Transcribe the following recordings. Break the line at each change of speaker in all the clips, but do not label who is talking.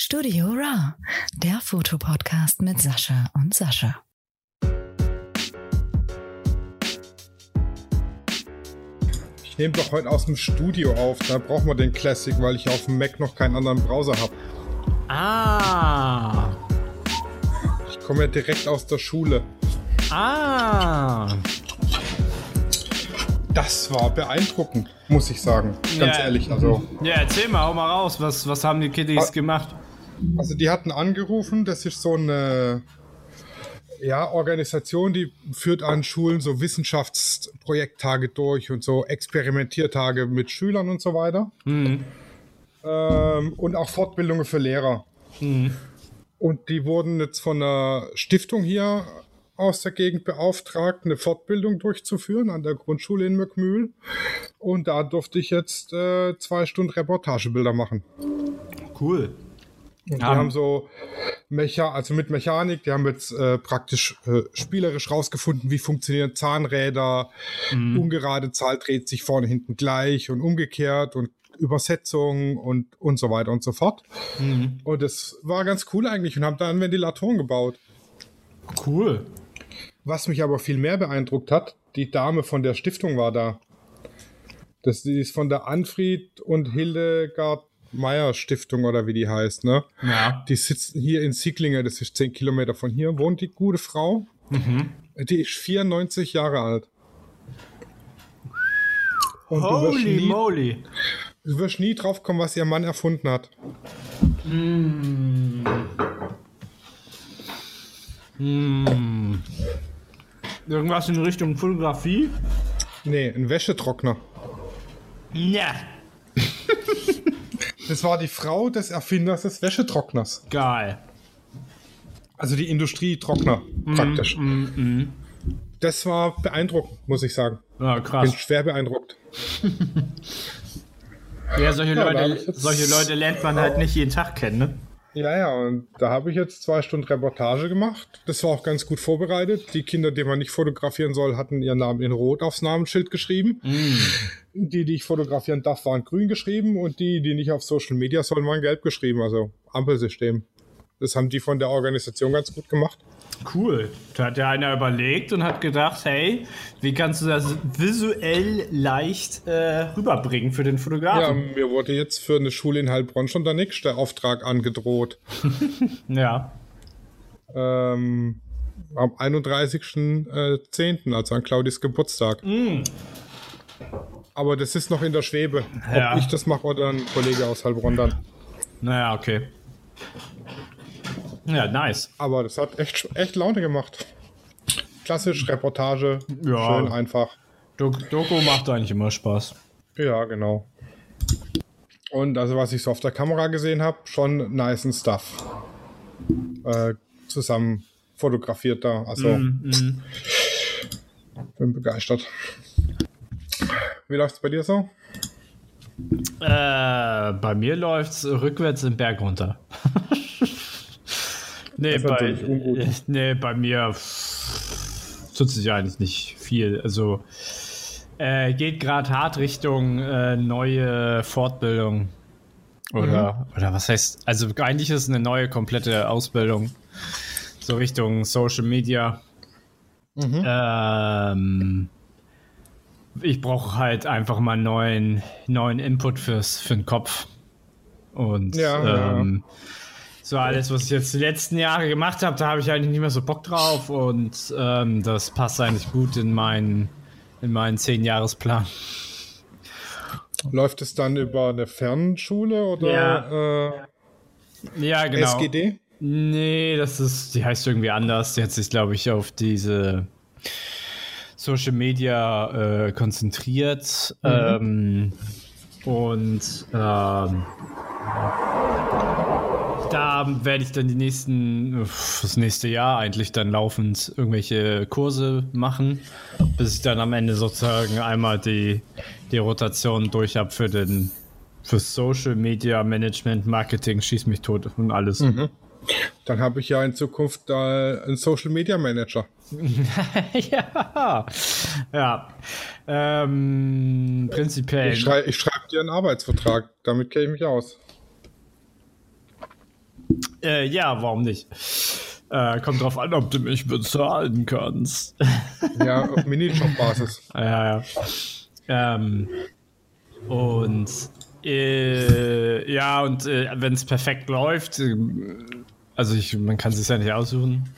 Studio Raw, der Fotopodcast mit Sascha und Sascha.
Ich nehme doch heute aus dem Studio auf. Da brauchen wir den Classic, weil ich auf dem Mac noch keinen anderen Browser habe.
Ah.
Ich komme ja direkt aus der Schule.
Ah.
Das war beeindruckend, muss ich sagen. Ganz
Ja.
ehrlich. Also,
Ja, erzähl mal, hau mal raus. Was, was haben die Kiddies
Ah.
gemacht?
Also die hatten angerufen, das ist so eine ja, Organisation, die führt an Schulen so Wissenschaftsprojekttage durch und so Experimentiertage mit Schülern und so weiter.
Mhm.
Ähm, und auch Fortbildungen für Lehrer. Und die wurden jetzt von einer Stiftung hier aus der Gegend beauftragt, eine Fortbildung durchzuführen an der Grundschule in Möckmühl. Und da durfte ich jetzt äh, zwei Stunden Reportagebilder machen.
Cool.
Und die
Haben-
so Mecha also mit Mechanik, die haben jetzt äh, praktisch äh, spielerisch rausgefunden, wie funktionieren Zahnräder, ungerade Zahl dreht sich vorne hinten gleich und umgekehrt und Übersetzung und, und so weiter und so fort. Und das war ganz cool eigentlich und haben dann Ventilatoren gebaut.
Cool.
Was mich aber viel mehr beeindruckt hat, die Dame von der Stiftung war da. Das ist von der Anfried und Hildegard Meyer Stiftung oder wie die heißt, ne?
Ja.
Die sitzen hier in Sicklinge, das ist 10 Kilometer von hier, wohnt die gute Frau. Die ist 94 Jahre alt. Und du
Holy
nie,
moly.
du wirst nie drauf kommen, was ihr Mann erfunden hat.
Hm. Irgendwas in Richtung Fotografie?
Nee, ein Wäschetrockner.
Ja.
Das war die Frau des Erfinders des Wäschetrockners.
Geil.
Also die Industrietrockner praktisch. Das war beeindruckend, muss ich sagen.
Ja,
Bin
krass.
schwer beeindruckt.
Ja, solche,
Ja,
Leute, solche Leute lernt man halt nicht jeden Tag kennen, ne?
Ja, ja, und da habe ich jetzt zwei Stunden Reportage gemacht. Das war auch ganz gut vorbereitet. Die Kinder, die man nicht fotografieren soll, hatten ihren Namen in Rot aufs Namensschild geschrieben. Die, die ich fotografieren darf, waren grün geschrieben und die, die nicht auf Social Media sollen, waren gelb geschrieben. Also Ampelsystem. Das haben die von der Organisation ganz gut gemacht.
Cool. Da hat ja einer überlegt und hat gedacht, hey, wie kannst du das visuell leicht äh, rüberbringen für den
Ja,
Fotografen?
mir wurde jetzt für eine Schule in Heilbronn schon der nächste Auftrag angedroht.
Ja.
Ähm, am 31.10., also an Claudis Geburtstag. Aber das ist noch in der Schwebe.
Ja.
Ob ich das mache oder ein Kollege aus Heilbronn dann.
Naja, okay. Ja, nice.
Aber das hat echt, echt Laune gemacht. Klassisch Reportage,
Ja.
schön einfach.
Dok Doku macht eigentlich immer Spaß.
Ja, genau. Und also was ich so auf der Kamera gesehen habe, schon nice Stuff. Äh, zusammen fotografiert da. Also
Mhm,
bin begeistert. Wie läuft's bei dir so?
Äh, bei mir läuft's rückwärts den Berg runter. nee, bei, nee, bei mir tut sich eigentlich nicht viel. Also äh, geht gerade hart Richtung äh, neue Fortbildung. Oder, oder was heißt, also eigentlich ist es eine neue komplette Ausbildung. So Richtung Social Media. Ähm, ich brauche halt einfach mal neuen, neuen Input fürs, für den Kopf. Und
Ja,
ähm, so alles, was ich jetzt die letzten Jahre gemacht habe, da habe ich eigentlich nicht mehr so Bock drauf und ähm, das passt eigentlich gut in meinen, in meinen 10-Jahresplan.
Läuft es dann über eine Fernschule oder
Ja,
äh,
genau.
SGD?
Nee, das ist, die heißt irgendwie anders. Die hat sich, glaube ich, auf diese Social Media äh, konzentriert. Ähm, und ähm, da werde ich dann die nächsten, das nächste Jahr eigentlich dann laufend irgendwelche Kurse machen, bis ich dann am Ende sozusagen einmal die, die Rotation durch habe für den für Social Media Management, Marketing, schieß mich tot und alles.
Dann habe ich ja in Zukunft äh, einen Social Media Manager.
ja. Ja. Ähm, prinzipiell.
Ich, schrei ich schreibe dir einen Arbeitsvertrag, damit kenne ich mich aus.
Äh, ja, warum nicht? Äh, kommt drauf an, ob du mich bezahlen kannst.
Ja, auf Minijob-Basis.
ja, ja. Ähm, und äh, ja, und äh, wenn es perfekt läuft, äh, also ich, man kann es ja nicht aussuchen.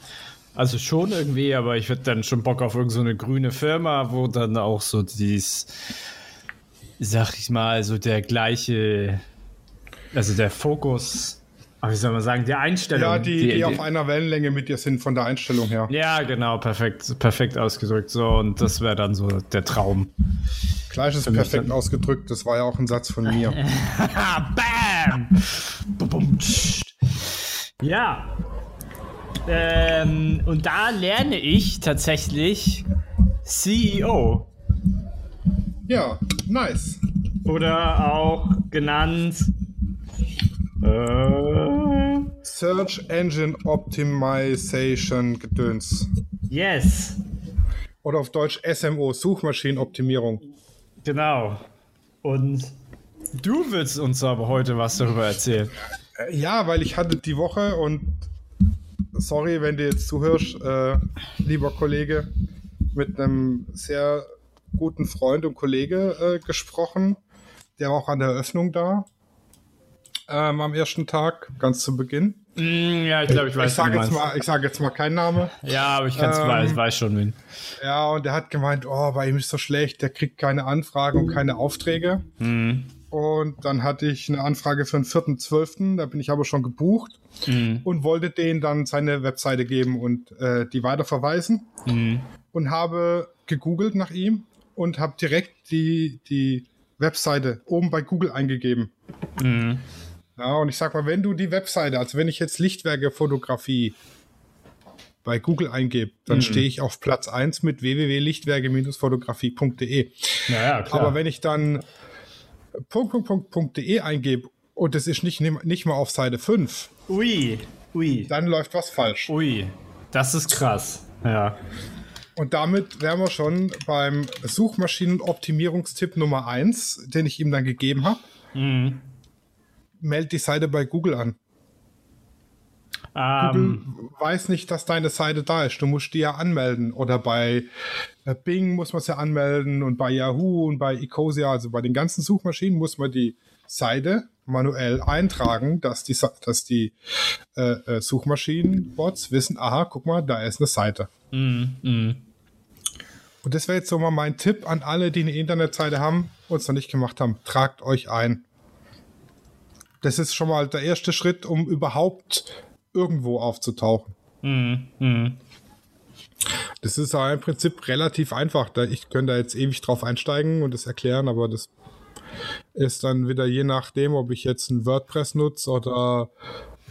Also schon irgendwie, aber ich würde dann schon Bock auf irgendeine so grüne Firma, wo dann auch so dies, sag ich mal, so der gleiche, also der Fokus wie soll man sagen, die Einstellung.
Ja, die, die, die, die, auf einer Wellenlänge mit dir sind von der Einstellung her.
Ja, genau, perfekt, perfekt ausgedrückt. So, und das wäre dann so der Traum.
Gleich ist perfekt ausgedrückt, das war ja auch ein Satz von mir. Bam!
ja. Ähm, und da lerne ich tatsächlich CEO.
Ja, nice.
Oder auch genannt
äh. Search Engine Optimization Gedöns.
Yes.
Oder auf Deutsch SMO, Suchmaschinenoptimierung.
Genau. Und du willst uns aber heute was darüber erzählen.
Äh, ja, weil ich hatte die Woche und sorry, wenn du jetzt zuhörst, äh, lieber Kollege, mit einem sehr guten Freund und Kollege äh, gesprochen. Der war auch an der Eröffnung da ähm, am ersten Tag, ganz zu Beginn.
Mm, ja, ich glaube, ich weiß
ich sage jetzt mal, Ich sage jetzt mal keinen Namen.
Ja, aber ich ähm, weiß, weiß schon wen.
Ja, und der hat gemeint, oh, bei ihm ist so schlecht, der kriegt keine Anfragen und keine Aufträge. Mhm. Und dann hatte ich eine Anfrage für den 4.12., da bin ich aber schon gebucht mhm. und wollte denen dann seine Webseite geben und äh, die weiterverweisen. Mhm. Und habe gegoogelt nach ihm und habe direkt die, die Webseite oben bei Google eingegeben. Mhm. Ja, und ich sag mal, wenn du die Webseite, also wenn ich jetzt Lichtwerke-Fotografie bei Google eingebe, dann mhm. stehe ich auf Platz 1 mit www.lichtwerke-fotografie.de.
Naja, klar.
Aber wenn ich dann .de eingebe und es ist nicht, nicht mal auf Seite 5,
ui, ui.
dann läuft was falsch.
Ui, das ist krass. Ja.
Und damit wären wir schon beim Suchmaschinenoptimierungstipp Nummer 1, den ich ihm dann gegeben habe. Mhm melde die Seite bei Google an. Um, Google weiß nicht, dass deine Seite da ist. Du musst die ja anmelden. Oder bei äh, Bing muss man es ja anmelden und bei Yahoo und bei Ecosia, also bei den ganzen Suchmaschinen muss man die Seite manuell eintragen, dass die, dass die äh, äh, Suchmaschinen-Bots wissen, aha, guck mal, da ist eine Seite. Mm, mm. Und das wäre jetzt so mal mein Tipp an alle, die eine Internetseite haben und es noch nicht gemacht haben. Tragt euch ein. Das ist schon mal der erste Schritt, um überhaupt irgendwo aufzutauchen. Mhm. Mhm. Das ist ja im Prinzip relativ einfach. Ich könnte da jetzt ewig drauf einsteigen und das erklären, aber das ist dann wieder je nachdem, ob ich jetzt ein WordPress nutze oder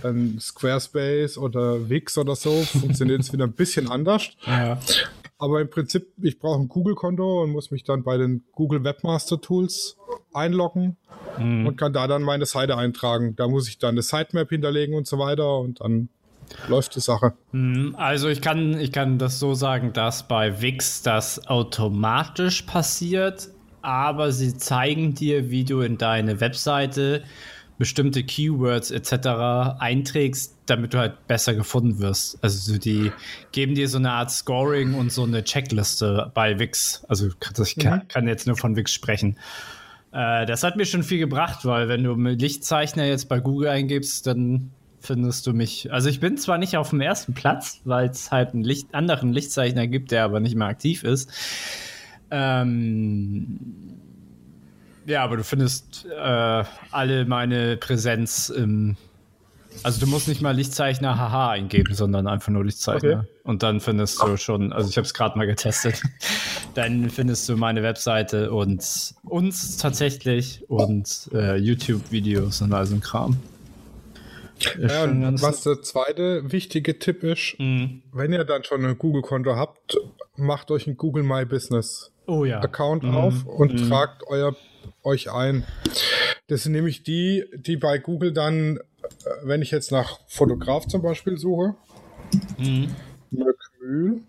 ein Squarespace oder Wix oder so, funktioniert es wieder ein bisschen anders. Ja. Aber im Prinzip, ich brauche ein Google-Konto und muss mich dann bei den Google Webmaster Tools einloggen mhm. und kann da dann meine Seite eintragen. Da muss ich dann eine Sitemap hinterlegen und so weiter und dann läuft die Sache.
Mhm. Also ich kann, ich kann das so sagen, dass bei Wix das automatisch passiert, aber sie zeigen dir, wie du in deine Webseite bestimmte Keywords etc. einträgst, damit du halt besser gefunden wirst. Also die geben dir so eine Art Scoring und so eine Checkliste bei Wix. Also ich kann, mhm. kann jetzt nur von Wix sprechen. Äh, das hat mir schon viel gebracht, weil wenn du Lichtzeichner jetzt bei Google eingibst, dann findest du mich. Also ich bin zwar nicht auf dem ersten Platz, weil es halt einen Licht, anderen Lichtzeichner gibt, der aber nicht mehr aktiv ist. Ähm, ja, aber du findest äh, alle meine Präsenz im. Also du musst nicht mal Lichtzeichner haha eingeben, sondern einfach nur Lichtzeichner. Okay. Und dann findest du schon, also ich habe es gerade mal getestet, dann findest du meine Webseite und uns tatsächlich und äh, YouTube-Videos und all so ein Kram.
Ja, und was der zweite wichtige Tipp ist, mhm. wenn ihr dann schon ein Google-Konto habt, macht euch ein Google My Business
oh, ja.
Account mhm. auf und mhm. tragt euer euch ein. Das sind nämlich die, die bei Google dann, wenn ich jetzt nach Fotograf zum Beispiel suche, mhm. Möckmühl,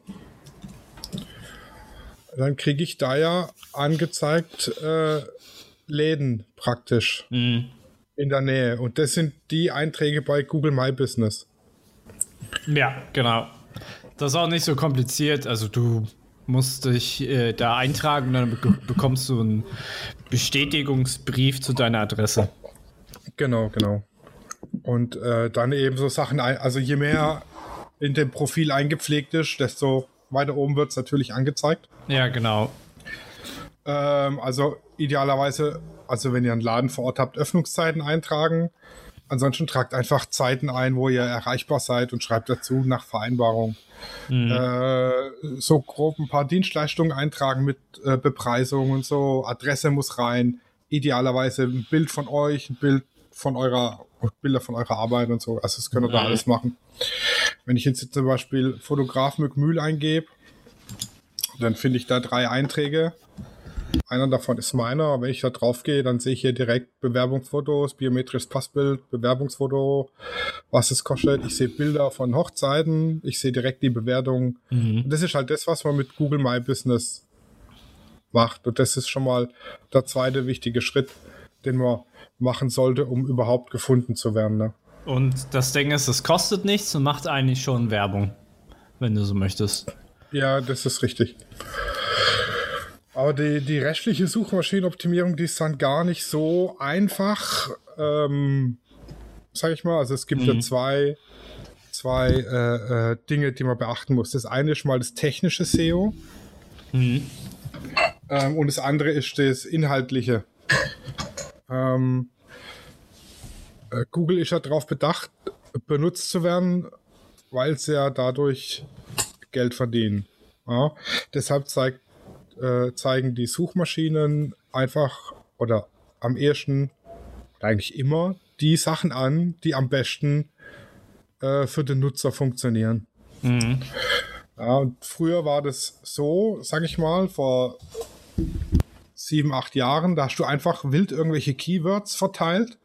dann kriege ich da ja angezeigt äh, Läden praktisch. Mhm. in der Nähe. Und das sind die Einträge bei Google My Business.
Ja, genau. Das ist auch nicht so kompliziert. Also du musst dich äh, da eintragen und dann be bekommst du einen Bestätigungsbrief zu deiner Adresse.
Genau, genau. Und äh, dann eben so Sachen, ein also je mehr in dem Profil eingepflegt ist, desto weiter oben wird es natürlich angezeigt.
Ja, genau.
Ähm, also idealerweise, also wenn ihr einen Laden vor Ort habt, Öffnungszeiten eintragen. Ansonsten tragt einfach Zeiten ein, wo ihr erreichbar seid und schreibt dazu nach Vereinbarung. Mhm. Äh, so grob ein paar Dienstleistungen eintragen mit äh, Bepreisung und so. Adresse muss rein. Idealerweise ein Bild von euch, ein Bild von eurer, Bilder von eurer Arbeit und so. Also das könnt ihr mhm. da alles machen. Wenn ich jetzt zum Beispiel Fotograf mit Mühl eingebe, dann finde ich da drei Einträge. Einer davon ist meiner. Wenn ich da drauf gehe, dann sehe ich hier direkt Bewerbungsfotos, biometrisches Passbild, Bewerbungsfoto, was es kostet. Ich sehe Bilder von Hochzeiten, ich sehe direkt die Bewertung. Mhm. Und das ist halt das, was man mit Google My Business macht. Und das ist schon mal der zweite wichtige Schritt, den man machen sollte, um überhaupt gefunden zu werden. Ne?
Und das Ding ist, es kostet nichts und macht eigentlich schon Werbung, wenn du so möchtest.
Ja, das ist richtig. Aber die, die restliche Suchmaschinenoptimierung, die ist dann gar nicht so einfach, ähm, sag ich mal. Also es gibt mhm. ja zwei, zwei äh, äh, Dinge, die man beachten muss. Das eine ist mal das technische SEO mhm. ähm, und das andere ist das inhaltliche. Ähm, äh, Google ist ja darauf bedacht, benutzt zu werden, weil sie ja dadurch Geld verdienen. Ja? Deshalb zeigt äh, zeigen die Suchmaschinen einfach oder am ersten eigentlich immer die Sachen an, die am besten äh, für den Nutzer funktionieren. Mhm. Ja, und früher war das so, sag ich mal, vor sieben, acht Jahren, da hast du einfach wild irgendwelche Keywords verteilt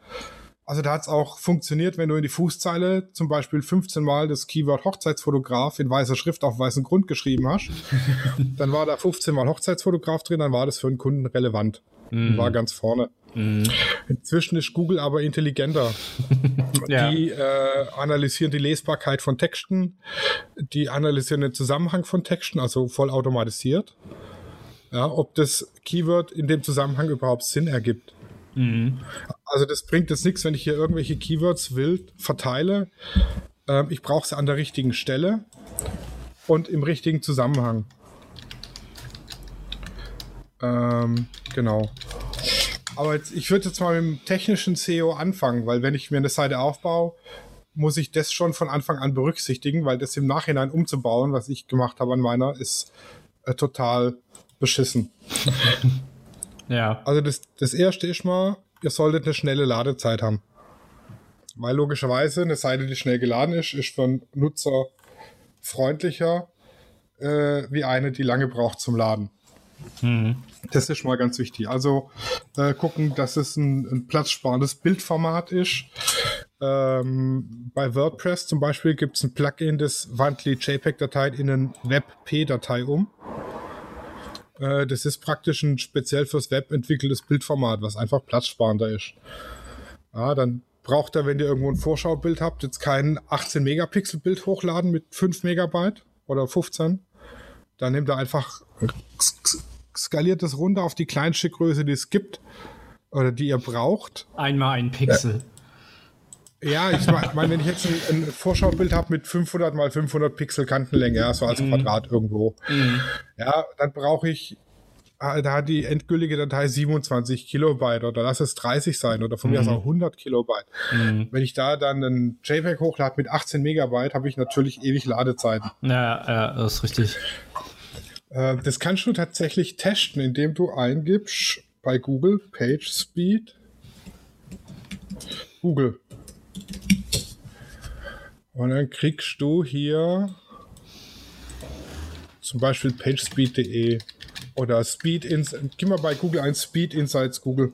also da hat es auch funktioniert, wenn du in die Fußzeile zum Beispiel 15 Mal das Keyword Hochzeitsfotograf in weißer Schrift auf weißem Grund geschrieben hast. dann war da 15 Mal Hochzeitsfotograf drin, dann war das für einen Kunden relevant. Mm. War ganz vorne. Mm. Inzwischen ist Google aber intelligenter. ja. Die äh, analysieren die Lesbarkeit von Texten, die analysieren den Zusammenhang von Texten, also voll automatisiert. Ja, ob das Keyword in dem Zusammenhang überhaupt Sinn ergibt. Mhm. Also das bringt jetzt nichts, wenn ich hier irgendwelche Keywords wild verteile. Ähm, ich brauche sie an der richtigen Stelle und im richtigen Zusammenhang. Ähm, genau. Aber jetzt, ich würde jetzt mal mit dem technischen SEO anfangen, weil wenn ich mir eine Seite aufbaue, muss ich das schon von Anfang an berücksichtigen, weil das im Nachhinein umzubauen, was ich gemacht habe an meiner, ist äh, total beschissen.
Ja.
Also das, das erste ist mal, ihr solltet eine schnelle Ladezeit haben. Weil logischerweise eine Seite, die schnell geladen ist, ist für einen Nutzer freundlicher äh, wie eine, die lange braucht zum Laden. Mhm. Das ist mal ganz wichtig. Also äh, gucken, dass es ein, ein platzsparendes Bildformat ist. Ähm, bei WordPress zum Beispiel gibt es ein Plugin, das wandelt JPEG-Datei in eine WebP-Datei um. Äh, das ist praktisch ein speziell fürs Web entwickeltes Bildformat, was einfach platzsparender ist. Ja, dann braucht er, wenn ihr irgendwo ein Vorschaubild habt, jetzt kein 18 Megapixel Bild hochladen mit 5 Megabyte oder 15. Dann nehmt er einfach, skaliert das runter auf die kleinste Größe, die es gibt oder die ihr braucht.
Einmal ein Pixel.
Ja, ich meine, wenn ich jetzt ein, ein Vorschaubild habe mit 500 mal 500 Pixel Kantenlänge, ja, so als mm. Quadrat irgendwo, mm. ja, dann brauche ich ah, da hat die endgültige Datei 27 Kilobyte oder lass es 30 sein oder von mm. mir aus mhm. auch 100 Kilobyte. Mm. Wenn ich da dann ein JPEG hochlade mit 18 Megabyte, habe ich natürlich ewig Ladezeiten.
Ja, ja, das ist richtig.
Äh, das kannst du tatsächlich testen, indem du eingibst bei Google Page Speed. Google und dann kriegst du hier zum Beispiel pagespeed.de oder Speed Insights. Gib mal bei Google ein Speed Insights Google.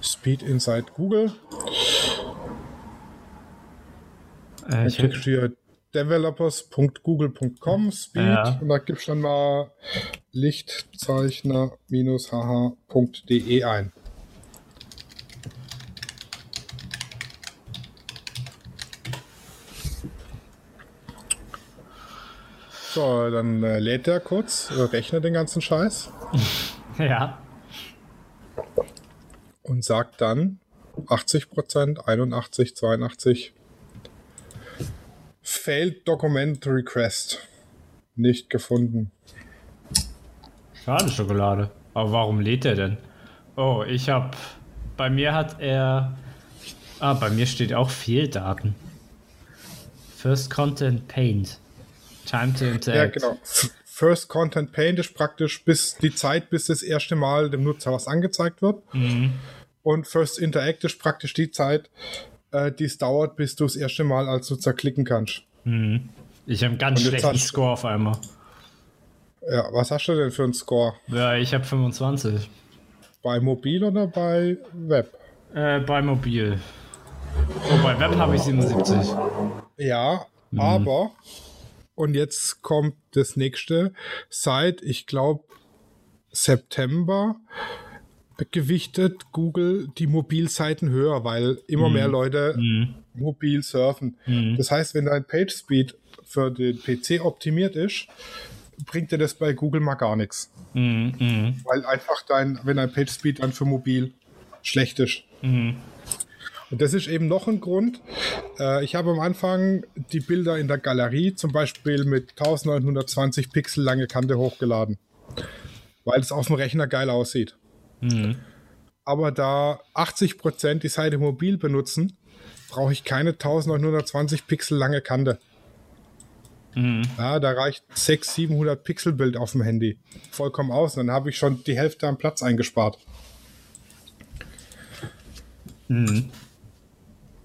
Speed Insight Google. Äh, dann kriegst du hier developers.google.com Speed ja. und da gibst du dann mal lichtzeichner-hh.de ein. So, dann äh, lädt er kurz, äh, rechnet den ganzen Scheiß
Ja.
und sagt dann 80%, 81, 82. Failed Document Request. Nicht gefunden.
Schade Schokolade. Aber warum lädt er denn? Oh, ich hab. Bei mir hat er. Ah, bei mir steht auch Fehldaten. First Content Paint. Time to interact.
Ja, genau. First Content Paint ist praktisch bis die Zeit, bis das erste Mal dem Nutzer was angezeigt wird. Und First Interact ist praktisch die Zeit, äh, die es dauert, bis du das erste Mal als Nutzer klicken kannst.
Ich habe einen ganz schlechten
hast-
Score auf einmal.
Ja, was hast du denn für einen Score?
Ja, ich habe 25.
Bei Mobil oder bei Web?
Äh, bei Mobil. Oh, bei Web habe ich 77.
Ja, aber, und jetzt kommt das nächste, seit, ich glaube, September gewichtet Google die Mobilseiten höher, weil immer mehr Leute mobil surfen. Das heißt, wenn dein PageSpeed für den PC optimiert ist, bringt dir das bei Google mal gar nichts.
Mhm, mhm,
Weil einfach dein, wenn dein PageSpeed dann für mobil schlecht ist. Und das ist eben noch ein Grund. Äh, ich habe am Anfang die Bilder in der Galerie zum Beispiel mit 1920 Pixel lange Kante hochgeladen, weil es auf dem Rechner geil aussieht. Aber da 80% die Seite mobil benutzen, brauche ich keine 1920 Pixel lange Kante. Ja, da reicht 600, 700 Pixel Bild auf dem Handy. Vollkommen aus. Und dann habe ich schon die Hälfte am Platz eingespart.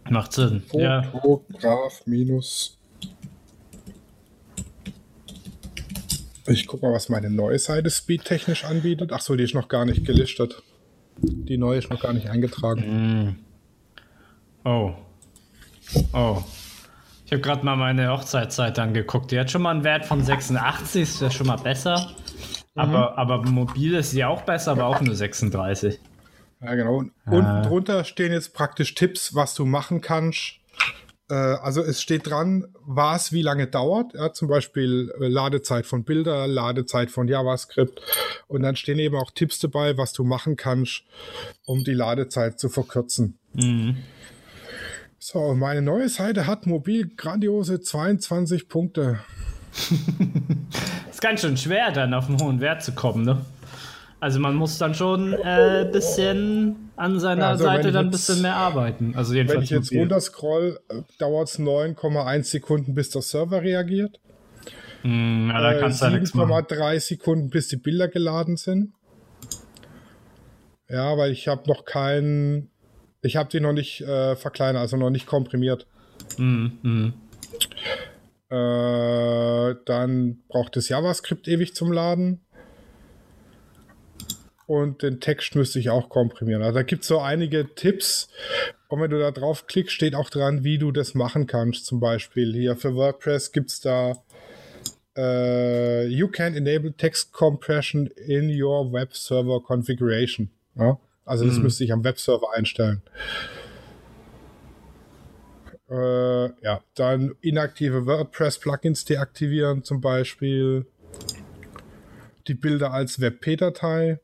Macht Sinn. Ja.
Fotograf minus. Ich guck mal, was meine neue Seite speedtechnisch anbietet. Ach so, die ist noch gar nicht gelistet. Die neue ist noch gar nicht eingetragen.
Oh. Oh. Ich habe gerade mal meine Hochzeitszeit angeguckt. Die hat schon mal einen Wert von 86, ist ja schon mal besser. Aber, aber mobil ist sie auch besser, aber auch nur 36.
Ja, genau. Und unten drunter stehen jetzt praktisch Tipps, was du machen kannst. Äh, also es steht dran, was wie lange dauert. Ja, zum Beispiel äh, Ladezeit von Bilder, Ladezeit von JavaScript. Und dann stehen eben auch Tipps dabei, was du machen kannst, um die Ladezeit zu verkürzen. So, meine neue Seite hat mobil grandiose 22 Punkte.
Ist ganz schön schwer, dann auf einen hohen Wert zu kommen, ne? Also man muss dann schon ein äh, bisschen an seiner
Also, wenn
Seite dann ein bisschen mehr arbeiten. Also
Wenn
jedenfalls
ich jetzt
mobil.
runterscroll, äh, dauert es 9,1 Sekunden, bis der Server reagiert.
Hm, ja, da
Äh,
kannst du ja nichts machen.
7,3 Sekunden, bis die Bilder geladen sind. Ja, weil ich habe noch keinen, ich habe die noch nicht äh, verkleinert, also noch nicht komprimiert.
Hm.
Äh, dann braucht das JavaScript ewig zum Laden. Und den Text müsste ich auch komprimieren. Also da gibt es so einige Tipps. Und wenn du da drauf klickst, steht auch dran, wie du das machen kannst. Zum Beispiel hier für WordPress gibt es da äh, You can enable text compression in your web server configuration. Ja? Also das müsste ich am Webserver einstellen. Äh, ja, dann inaktive WordPress-Plugins deaktivieren zum Beispiel. Die Bilder als WebP-Datei.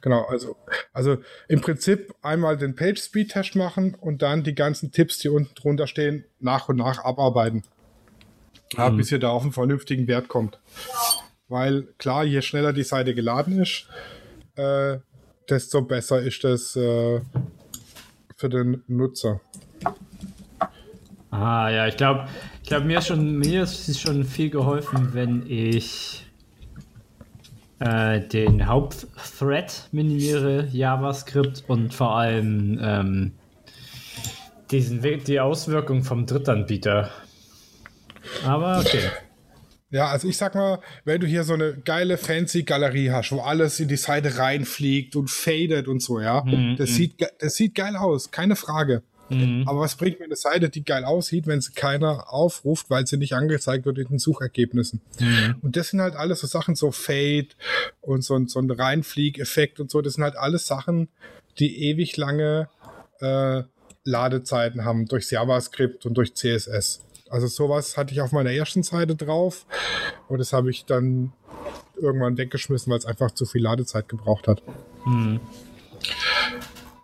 Genau, also, also im Prinzip einmal den Page-Speed-Test machen und dann die ganzen Tipps, die unten drunter stehen, nach und nach abarbeiten. Ja, bis ihr da auf einen vernünftigen Wert kommt. Weil klar, je schneller die Seite geladen ist, äh, desto besser ist das äh, für den Nutzer.
Ah, ja, ich glaube, ich glaub, mir, schon, mir ist schon viel geholfen, wenn ich äh, den Hauptthread minimiere, JavaScript und vor allem ähm, diesen die Auswirkung vom Drittanbieter. Aber okay.
Ja, also ich sag mal, wenn du hier so eine geile fancy Galerie hast, wo alles in die Seite reinfliegt und fadet und so, ja, das, sieht, ge- das sieht geil aus, keine Frage. Aber was bringt mir eine Seite, die geil aussieht, wenn sie keiner aufruft, weil sie nicht angezeigt wird in den Suchergebnissen? Und das sind halt alles so Sachen, so Fade und so, ein- so ein Reinflieg-Effekt und so, das sind halt alles Sachen, die ewig lange äh, Ladezeiten haben durchs JavaScript und durch CSS. Also sowas hatte ich auf meiner ersten Seite drauf und das habe ich dann irgendwann weggeschmissen, weil es einfach zu viel Ladezeit gebraucht hat. Mhm.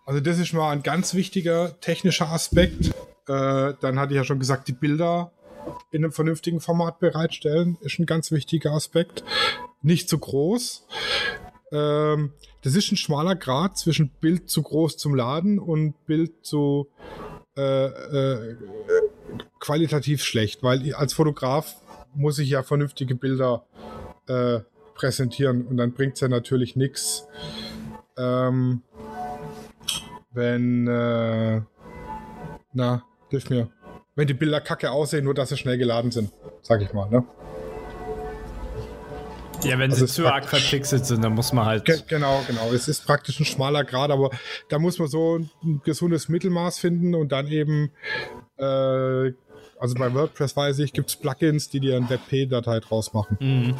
Also das ist mal ein ganz wichtiger technischer Aspekt. Äh, dann hatte ich ja schon gesagt, die Bilder in einem vernünftigen Format bereitstellen, ist ein ganz wichtiger Aspekt. Nicht zu groß. Ähm, das ist ein schmaler Grad zwischen Bild zu groß zum Laden und Bild zu äh, äh, qualitativ schlecht, weil als Fotograf muss ich ja vernünftige Bilder äh, präsentieren und dann bringt es ja natürlich nichts, ähm, wenn, äh, na, hilf mir, wenn die Bilder kacke aussehen, nur dass sie schnell geladen sind, sag ich mal, ne?
Ja, wenn also sie zu arg verpixelt sind, dann muss man halt.
Ge genau, genau. Es ist praktisch ein schmaler Grad, aber da muss man so ein gesundes Mittelmaß finden und dann eben, äh, also bei WordPress weiß ich, gibt es Plugins, die dir eine WebP-Datei draus machen. Mhm.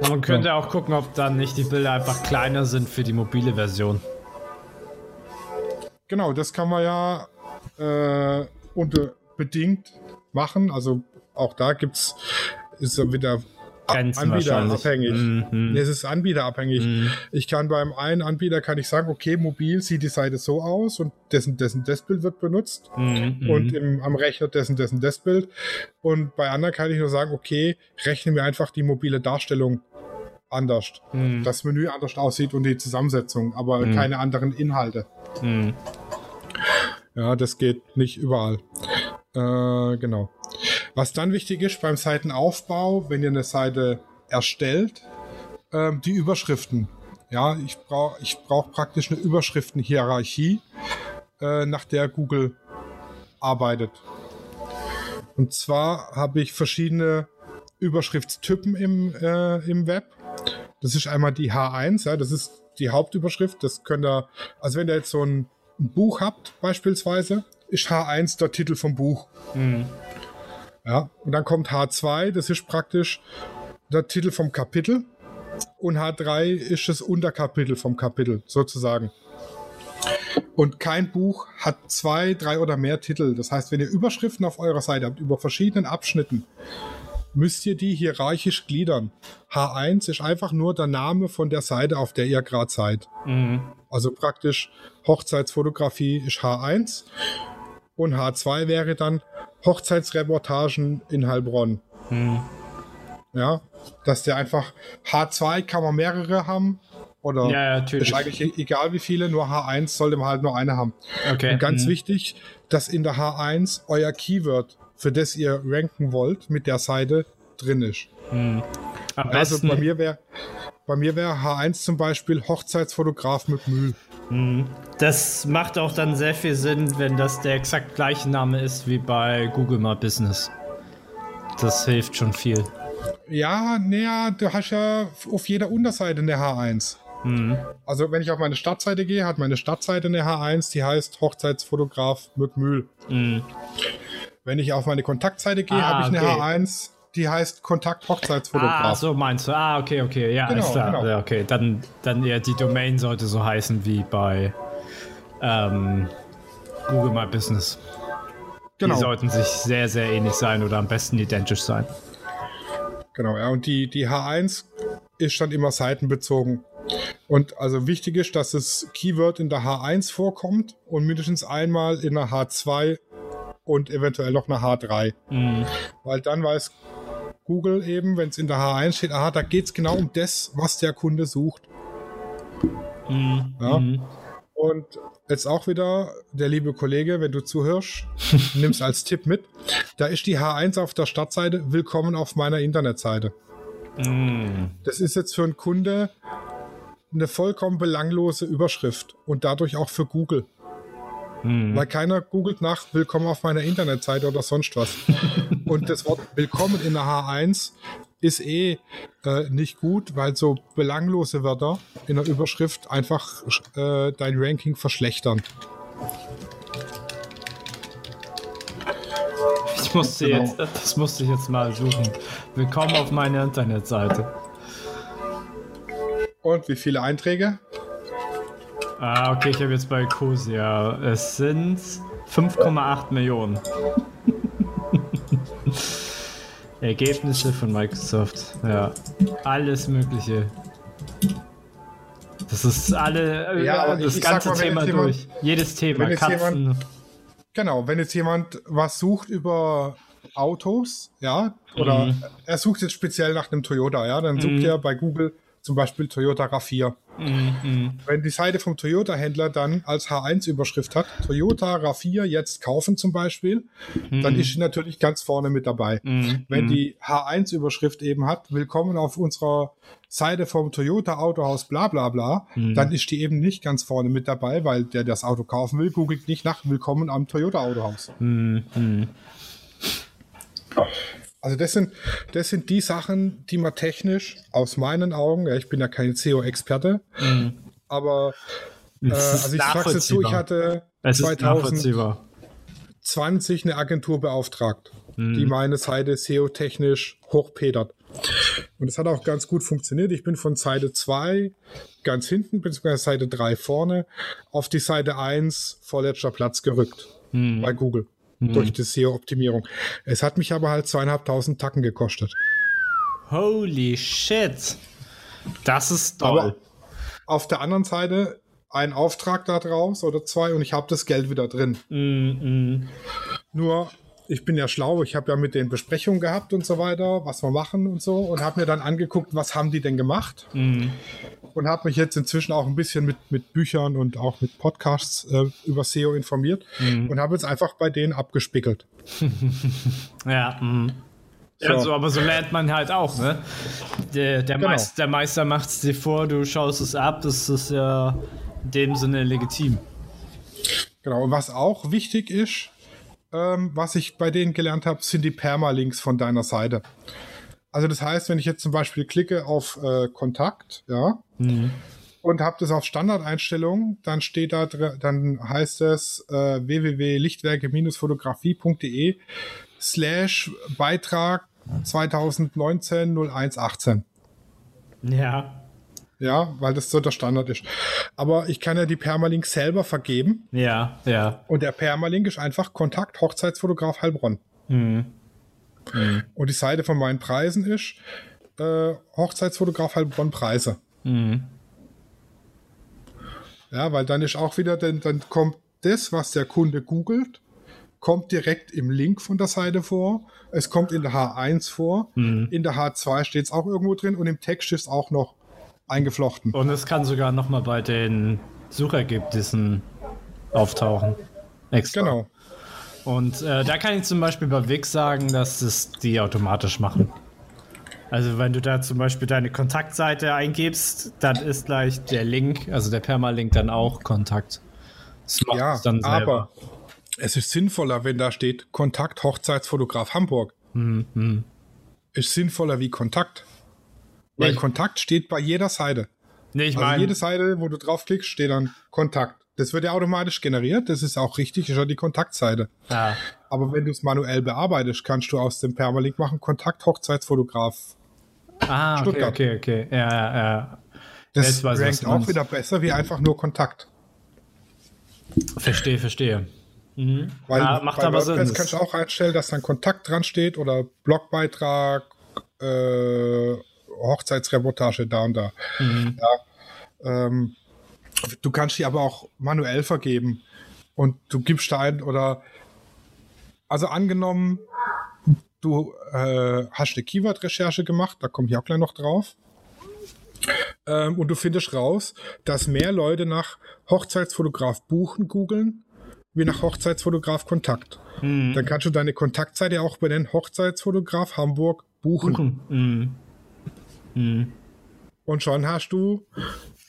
Man könnte ja. auch gucken, ob dann nicht die Bilder einfach kleiner sind für die mobile Version.
Genau, das kann man ja äh, unter bedingt machen. Also auch da gibt's ist wieder
Grenzen
anbieterabhängig. Mhm. Es ist anbieterabhängig. Mhm. Ich kann beim einen Anbieter kann ich sagen, okay, mobil sieht die Seite so aus und dessen dessen das Bild wird benutzt mhm. und im, am Rechner dessen dessen das Bild. Und bei anderen kann ich nur sagen, okay, rechne mir einfach die mobile Darstellung anders. Mhm. Das Menü anders aussieht und die Zusammensetzung, aber mhm. keine anderen Inhalte. Mhm. Ja, das geht nicht überall. Äh, genau. Was dann wichtig ist beim Seitenaufbau, wenn ihr eine Seite erstellt, äh, die Überschriften. Ja, ich brauche ich brauch praktisch eine Überschriftenhierarchie, äh, nach der Google arbeitet. Und zwar habe ich verschiedene Überschriftstypen im, äh, im Web. Das ist einmal die H1, ja, das ist die Hauptüberschrift. Das könnt ihr, also wenn ihr jetzt so ein, Buch habt, beispielsweise, ist H1 der Titel vom Buch. Mhm. Ja, und dann kommt H2, das ist praktisch der Titel vom Kapitel. Und H3 ist das Unterkapitel vom Kapitel, sozusagen. Und kein Buch hat zwei, drei oder mehr Titel. Das heißt, wenn ihr Überschriften auf eurer Seite habt über verschiedenen Abschnitten, müsst ihr die hierarchisch gliedern. H1 ist einfach nur der Name von der Seite, auf der ihr gerade seid. Mhm. Also praktisch Hochzeitsfotografie ist H1 und H2 wäre dann Hochzeitsreportagen in Heilbronn. Mhm. Ja, dass der einfach H2 kann man mehrere haben oder
ja, natürlich.
ist eigentlich e-, egal wie viele, nur H1 sollte man halt nur eine haben. Okay. Und ganz mhm. wichtig, dass in der H1 euer Keyword für das ihr ranken wollt, mit der Seite drin ist. Hm. also bei mir wäre bei mir wäre H1 zum Beispiel Hochzeitsfotograf mit Müll.
Hm. Das macht auch dann sehr viel Sinn, wenn das der exakt gleiche Name ist wie bei Google My Business. Das hilft schon viel.
Ja, naja, du hast ja auf jeder Unterseite eine H1. Mhm. Also wenn ich auf meine Startseite gehe, hat meine Startseite eine H1, die heißt Hochzeitsfotograf mit Müll. Mhm. Wenn ich auf meine Kontaktseite gehe, ah, habe ich eine okay. H1, die heißt Kontakt Hochzeitsfotograf.
Ah, so meinst du. Ah, okay, okay. Ja, genau, ist klar. Genau. Ja, okay. Dann, dann ja, die Domain sollte so heißen wie bei ähm, Google My Business. Genau. Die sollten sich sehr, sehr ähnlich sein oder am besten identisch sein.
Genau, ja. Und die, die H1 ist dann immer seitenbezogen. Und also wichtig ist, dass das Keyword in der H1 vorkommt und mindestens einmal in der H2 und eventuell noch eine H3. Mhm. Weil dann weiß Google eben, wenn es in der H1 steht, aha, da geht es genau um das, was der Kunde sucht. Mhm. Ja? Mhm. Und jetzt auch wieder, der liebe Kollege, wenn du zuhörst, nimm's als Tipp mit. Da ist die H1 auf der Startseite, willkommen auf meiner Internetseite. Mm. Das ist jetzt für einen Kunde eine vollkommen belanglose Überschrift und dadurch auch für Google. Mhm. Weil keiner googelt nach Willkommen auf meiner Internetseite oder sonst was. und das Wort Willkommen in der H1 ist eh äh, nicht gut, weil so belanglose Wörter in der Überschrift einfach äh, dein Ranking verschlechtern.
Ich musste genau. jetzt, das musste ich jetzt mal suchen. Willkommen auf meiner Internetseite.
Und wie viele Einträge?
Ah, okay, ich habe jetzt bei Cosia. Es sind 5,8 Millionen. Ergebnisse von Microsoft. Ja. Alles Mögliche. Das ist alle,
Ja,
äh,
ich-
das
ich
ganze
mal, wenn
Thema
jemand-
durch. Jedes Thema. Katzen.
jemand- Genau, wenn jetzt jemand was sucht über Autos, ja, oder
Mhm.
er sucht jetzt speziell nach einem Toyota, ja, dann sucht
Mhm.
er bei Google zum Beispiel Toyota RAV4.
Mm, mm,
Wenn die Seite vom Toyota-Händler dann als H1-Überschrift hat, Toyota RAV4 jetzt kaufen zum Beispiel, dann ist sie natürlich ganz vorne mit dabei.
mm,
Wenn
mm.
die H1-Überschrift eben hat, willkommen auf unserer Seite vom Toyota Autohaus bla bla bla,
Mhm.
dann ist die eben nicht ganz vorne mit dabei, weil der das Auto kaufen will, googelt nicht nach Willkommen am Toyota Autohaus.
Mm, mm.
Also das sind, das sind die Sachen, die man technisch aus meinen Augen, ja, ich bin ja kein SEO-Experte, aber äh, also ich sag's jetzt so, ich hatte
Es ist
2020
nachvollziehbar.
eine Agentur beauftragt,
Mhm.
die meine Seite SEO-technisch hochpedert. Und es hat auch ganz gut funktioniert. Ich bin von Seite 2 ganz hinten, beziehungsweise Seite 3 vorne, auf die Seite 1 vorletzter Platz gerückt
Mhm.
bei Google durch die SEO-Optimierung. Es hat mich aber halt zweieinhalbtausend Tacken gekostet.
Holy shit. Das ist toll.
Aber auf der anderen Seite ein Auftrag da draus oder zwei und ich habe das Geld wieder drin.
Mm.
Nur, ich bin ja schlau, ich habe ja mit den Besprechungen gehabt und so weiter, was wir machen und so und habe mir dann angeguckt, was haben die denn gemacht
Mm.
und habe mich jetzt inzwischen auch ein bisschen mit, mit Büchern und auch mit Podcasts äh, über SEO informiert und habe jetzt einfach bei denen abgespickelt.
Ja, mm.
So.
Also, aber so lernt man halt auch, ne? Der, der,
Genau.
Meister, der Meister macht es dir vor, du schaust es ab, das ist ja in dem Sinne legitim.
Genau, und was auch wichtig ist, ähm, was ich bei denen gelernt habe, sind die Permalinks von deiner Seite. Also das heißt, wenn ich jetzt zum Beispiel klicke auf äh, Kontakt, ja, und habe das auf Standardeinstellungen, dann steht da, dann heißt es äh, www.lichtwerke-fotografie.de slash Beitrag 2019 0118.
Ja.
Ja, weil das so der Standard ist. Aber ich kann ja die Permalinks selber vergeben
Ja, ja.
und der Permalink ist einfach Kontakt Hochzeitsfotograf Heilbronn.
Mhm.
Und die Seite von meinen Preisen ist äh, Hochzeitsfotograf Heilbronn Preise.
Mhm.
Ja, weil dann ist auch wieder, denn dann kommt das, was der Kunde googelt, kommt direkt im Link von der Seite vor. Es kommt in der H1 vor. In der H2 steht es auch irgendwo drin und im Text ist es auch noch eingeflochten.
Und es kann sogar nochmal bei den Suchergebnissen auftauchen. Extra.
Genau.
Und äh, da kann ich zum Beispiel bei Wix sagen, dass es die automatisch machen. Also wenn du da zum Beispiel deine Kontaktseite eingibst, dann ist gleich der Link, also der Permalink dann auch Kontakt. Das macht
Ja,
dann selber.
aber es ist sinnvoller, wenn da steht Kontakt Hochzeitsfotograf Hamburg.
Mhm.
Ist sinnvoller wie Kontakt. Weil
Ich-
Kontakt steht bei jeder Seite.
Nee, ich
Also
meine,
jede Seite, wo du draufklickst, steht dann Kontakt. Das wird ja automatisch generiert, das ist auch richtig, ist ja die Kontaktseite.
ja,
Aber wenn du es manuell bearbeitest, kannst du aus dem Permalink machen Kontakt Hochzeitsfotograf.
ah, okay,
Stuttgart.
okay, okay, ja, ja, ja.
Das rankt auch wieder besser wie einfach nur Kontakt.
Verstehe, verstehe. Mhm.
Weil
ja, macht
bei
aber Sinn.
WordPress kannst du auch einstellen, dass dann Kontakt dran steht oder Blogbeitrag, äh, Hochzeitsreportage da und da.
Mhm.
Ja, ähm, du kannst die aber auch manuell vergeben und du gibst da ein oder also angenommen, du äh, hast eine Keyword-Recherche gemacht, da komme ich auch gleich noch drauf. Ähm, und du findest raus, dass mehr Leute nach Hochzeitsfotograf buchen googeln, wie nach Hochzeitsfotograf Kontakt.
Mhm.
Dann kannst du deine Kontaktseite auch benennen Hochzeitsfotograf Hamburg buchen.
Mhm. Mhm.
Und schon hast du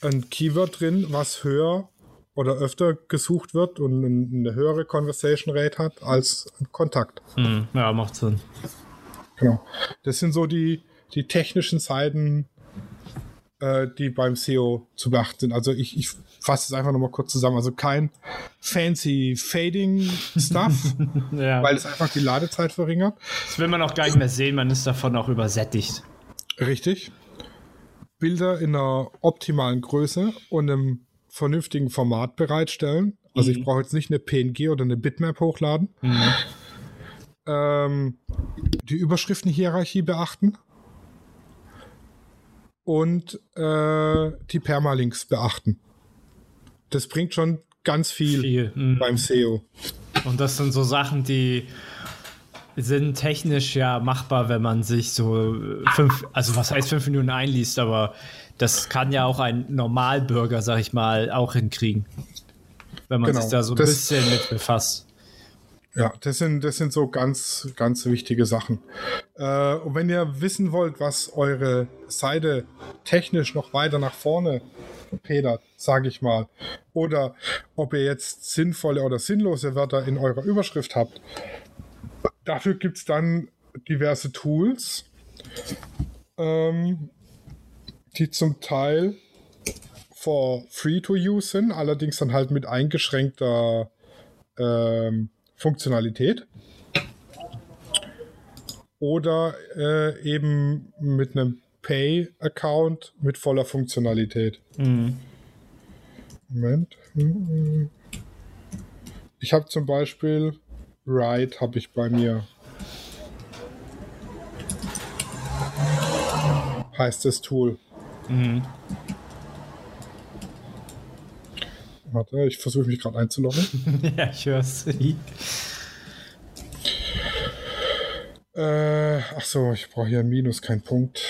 ein Keyword drin, was höher oder öfter gesucht wird und eine höhere Conversation Rate hat als Kontakt.
Mhm. Ja, macht Sinn.
Genau. Das sind so die, die technischen Seiten, äh, die beim SEO zu beachten sind. Also ich, ich fasse es einfach nochmal kurz zusammen. Also kein fancy Fading Stuff,
Ja.
weil es einfach die Ladezeit verringert.
Das will man auch gar nicht mehr sehen, man ist davon auch übersättigt.
Richtig. Bilder in einer optimalen Größe und einem vernünftigen Format bereitstellen. Also ich brauche jetzt nicht eine PNG oder eine Bitmap hochladen. ähm, die Überschriftenhierarchie beachten und äh, die Permalinks beachten. Das bringt schon ganz viel, viel. Mhm. beim SEO.
Und das sind so Sachen, die sind technisch ja machbar, wenn man sich so fünf, also was heißt fünf Minuten einliest, aber das kann ja auch ein Normalbürger, sag ich mal, auch hinkriegen. Wenn man genau, sich da so ein das, bisschen mit befasst.
Ja, das sind, das sind so ganz, ganz wichtige Sachen. Äh, und wenn ihr wissen wollt, was eure Seite technisch noch weiter nach vorne pedert, sage ich mal, oder ob ihr jetzt sinnvolle oder sinnlose Wörter in eurer Überschrift habt, dafür gibt es dann diverse Tools, ähm, die zum Teil for free to use sind, allerdings dann halt mit eingeschränkter ähm, Funktionalität. Oder äh, eben mit einem Pay-Account mit voller Funktionalität. Mhm. Moment. Ich habe zum Beispiel Ride habe ich bei mir. Heißt das Tool. Mhm. Warte, ich versuche mich gerade einzuloggen.
ja, ich höre es.
Äh, ach so, ich brauche hier ein Minus, kein Punkt.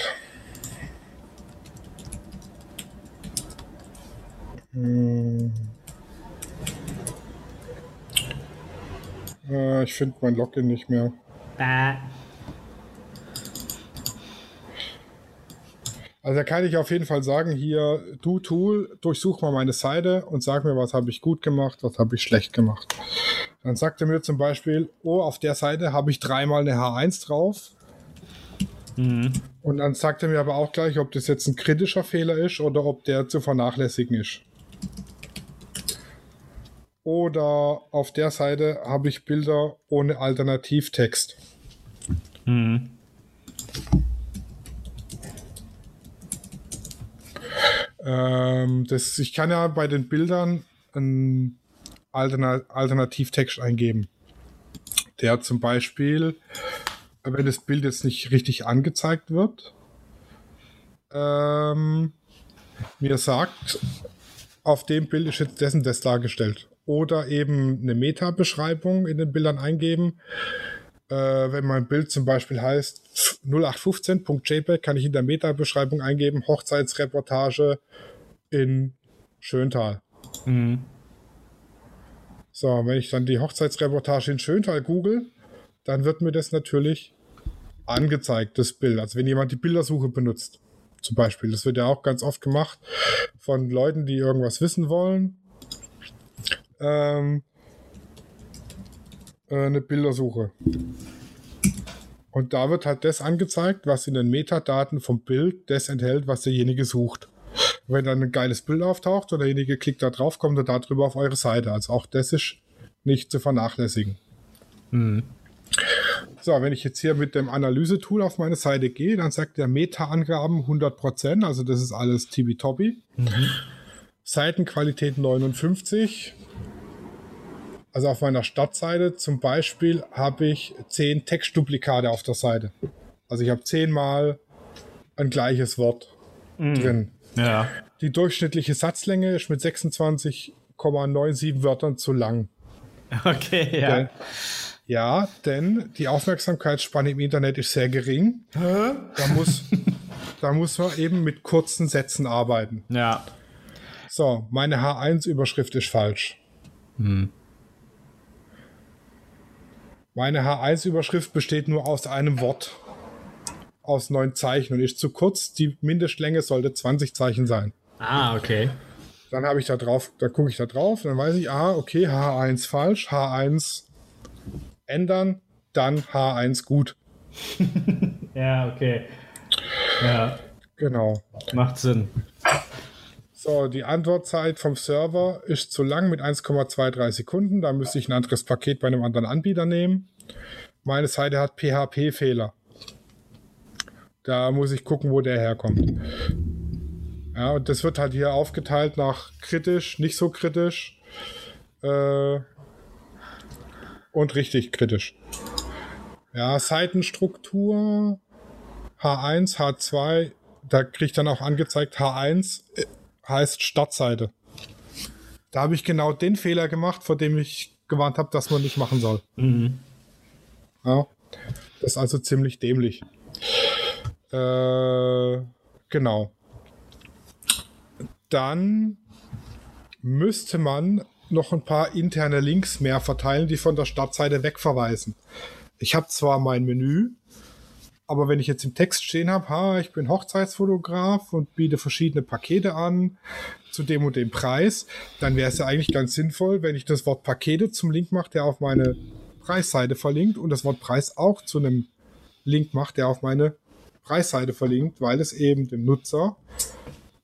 Hm. Äh, ich finde mein Login nicht mehr. Bäh. Also da kann ich auf jeden Fall sagen, hier, du Tool, durchsuch mal meine Seite und sag mir, was habe ich gut gemacht, was habe ich schlecht gemacht. Dann sagt er mir zum Beispiel, oh, auf der Seite habe ich dreimal eine H1 drauf. Mhm. Und dann sagt er mir aber auch gleich, ob das jetzt ein kritischer Fehler ist oder ob der zu vernachlässigen ist. Oder auf der Seite habe ich Bilder ohne Alternativtext. Mhm. Ähm, das, ich kann ja bei den Bildern einen Altern Alternativtext eingeben. Der zum Beispiel, wenn das Bild jetzt nicht richtig angezeigt wird, ähm, mir sagt, auf dem Bild ist jetzt dessen das dargestellt. Oder eben eine Meta-Beschreibung in den Bildern eingeben. Äh, wenn mein Bild zum Beispiel heißt 0815.jpg, kann ich in der Meta-Beschreibung eingeben, Hochzeitsreportage in Schöntal. Mhm. So, wenn ich dann die Hochzeitsreportage in Schöntal google, dann wird mir das natürlich angezeigt, das Bild. Also wenn jemand die Bildersuche benutzt, zum Beispiel. Das wird ja auch ganz oft gemacht von Leuten, die irgendwas wissen wollen. Ähm, äh, eine Bildersuche. Und da wird halt das angezeigt, was in den Metadaten vom Bild das enthält, was derjenige sucht wenn dann ein geiles Bild auftaucht und derjenige klickt da drauf, kommt er darüber auf eure Seite. Also auch das ist nicht zu vernachlässigen. Mhm. So, wenn ich jetzt hier mit dem Analyse-Tool auf meine Seite gehe, dann sagt der Meta-Angaben 100%, also das ist alles tibi-tobi. Mhm. Seitenqualität 59. Also auf meiner Stadtseite zum Beispiel habe ich 10 Textduplikate auf der Seite. Also ich habe zehnmal ein gleiches Wort mhm. drin. Ja. Die durchschnittliche Satzlänge ist mit 26,97 Wörtern zu lang.
Okay, ja.
Denn, ja, denn die Aufmerksamkeitsspanne im Internet ist sehr gering. Hä? Da muss, da muss man eben mit kurzen Sätzen arbeiten.
Ja.
So, meine H1-Überschrift ist falsch. Hm. Meine H1-Überschrift besteht nur aus einem Wort aus neun Zeichen und ist zu kurz. Die Mindestlänge sollte 20 Zeichen sein.
Ah, okay.
Dann habe ich da drauf, da gucke ich da drauf, dann weiß ich, ah, okay, H1 falsch, H1 ändern, dann H1 gut.
ja, okay. Ja.
Genau.
Macht Sinn.
So, die Antwortzeit vom Server ist zu lang mit 1,23 Sekunden. Da müsste ich ein anderes Paket bei einem anderen Anbieter nehmen. Meine Seite hat PHP-Fehler. Da muss ich gucken, wo der herkommt. Ja, und das wird halt hier aufgeteilt nach kritisch, nicht so kritisch äh, und richtig kritisch. Ja, Seitenstruktur H1, H2, da kriegt dann auch angezeigt, H1 äh, heißt Startseite. Da habe ich genau den Fehler gemacht, vor dem ich gewarnt habe, dass man nicht machen soll.
Mhm.
Ja, das ist also ziemlich dämlich. Äh, genau. Dann müsste man noch ein paar interne Links mehr verteilen, die von der Startseite wegverweisen. Ich habe zwar mein Menü, aber wenn ich jetzt im Text stehen habe, ha, ich bin Hochzeitsfotograf und biete verschiedene Pakete an zu dem und dem Preis, dann wäre es ja eigentlich ganz sinnvoll, wenn ich das Wort Pakete zum Link mache, der auf meine Preisseite verlinkt und das Wort Preis auch zu einem Link macht, der auf meine Preisseite verlinkt, weil es eben dem Nutzer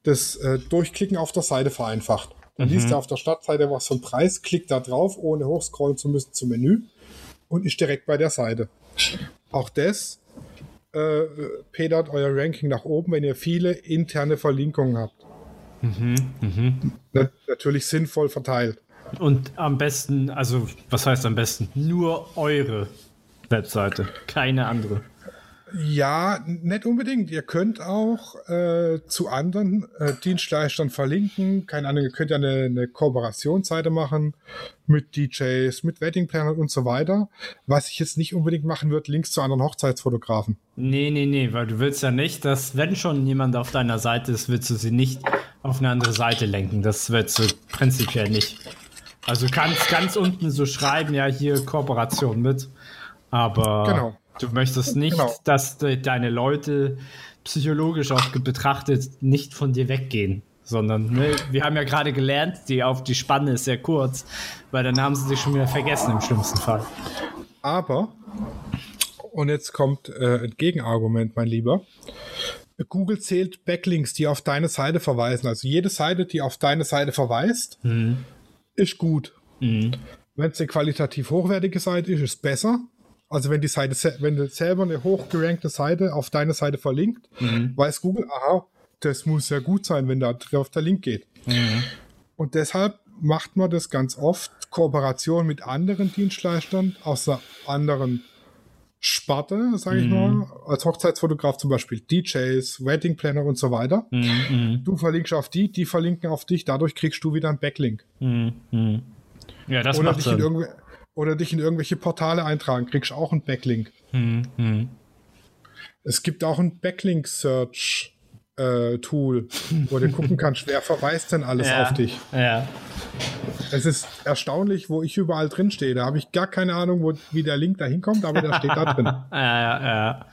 das äh, Durchklicken auf der Seite vereinfacht. Dann liest er auf der Startseite was vom Preis, klickt da drauf, ohne hochscrollen zu müssen zum Menü und ist direkt bei der Seite. Auch das äh, pedert euer Ranking nach oben, wenn ihr viele interne Verlinkungen habt. Na, natürlich sinnvoll verteilt.
Und am besten, also was heißt am besten? Nur eure Webseite, keine andere.
Ja, nicht unbedingt. Ihr könnt auch äh, zu anderen äh, Dienstleistern verlinken. Keine Ahnung, ihr könnt ja eine, eine Kooperationsseite machen mit DJs, mit Weddingplanern und so weiter. Was ich jetzt nicht unbedingt machen würde, Links zu anderen Hochzeitsfotografen.
Nee, nee, nee, weil du willst ja nicht, dass, wenn schon jemand auf deiner Seite ist, willst du sie nicht auf eine andere Seite lenken. Das willst du prinzipiell nicht. Also kannst ganz unten so schreiben, ja, hier Kooperation mit. Aber
Genau.
Du möchtest nicht,
Genau.
dass de deine Leute psychologisch auch betrachtet nicht von dir weggehen. Sondern, ne, wir haben ja gerade gelernt, die auf die Spanne ist sehr kurz, weil dann haben sie sich schon wieder vergessen im schlimmsten Fall.
Aber, und jetzt kommt äh, ein Gegenargument, mein Lieber. Google zählt Backlinks, die auf deine Seite verweisen. Also jede Seite, die auf deine Seite verweist, ist gut. Wenn es eine qualitativ hochwertige Seite ist, ist besser. Also wenn die Seite, se- wenn du selber eine hochgerankte Seite auf deine Seite verlinkt, weiß Google, aha, das muss ja gut sein, wenn da drauf der Link geht. Und deshalb macht man das ganz oft, Kooperation mit anderen Dienstleistern aus einer anderen Sparte, sage ich mal, als Hochzeitsfotograf zum Beispiel DJs, Wedding Planner und so weiter. Du verlinkst auf die, die verlinken auf dich, dadurch kriegst du wieder einen Backlink.
Ja, das
Oder
macht
dich, in
Sinn.
irgendw oder dich in irgendwelche Portale eintragen, kriegst auch einen Backlink. Es gibt auch ein Backlink-Search-Tool, wo du gucken kannst, wer verweist denn alles
Ja.
auf dich.
Ja.
Es ist erstaunlich, wo ich überall drin stehe. Da habe ich gar keine Ahnung, wo, wie der Link da hinkommt, aber der steht da drin.
Ja, ja, ja.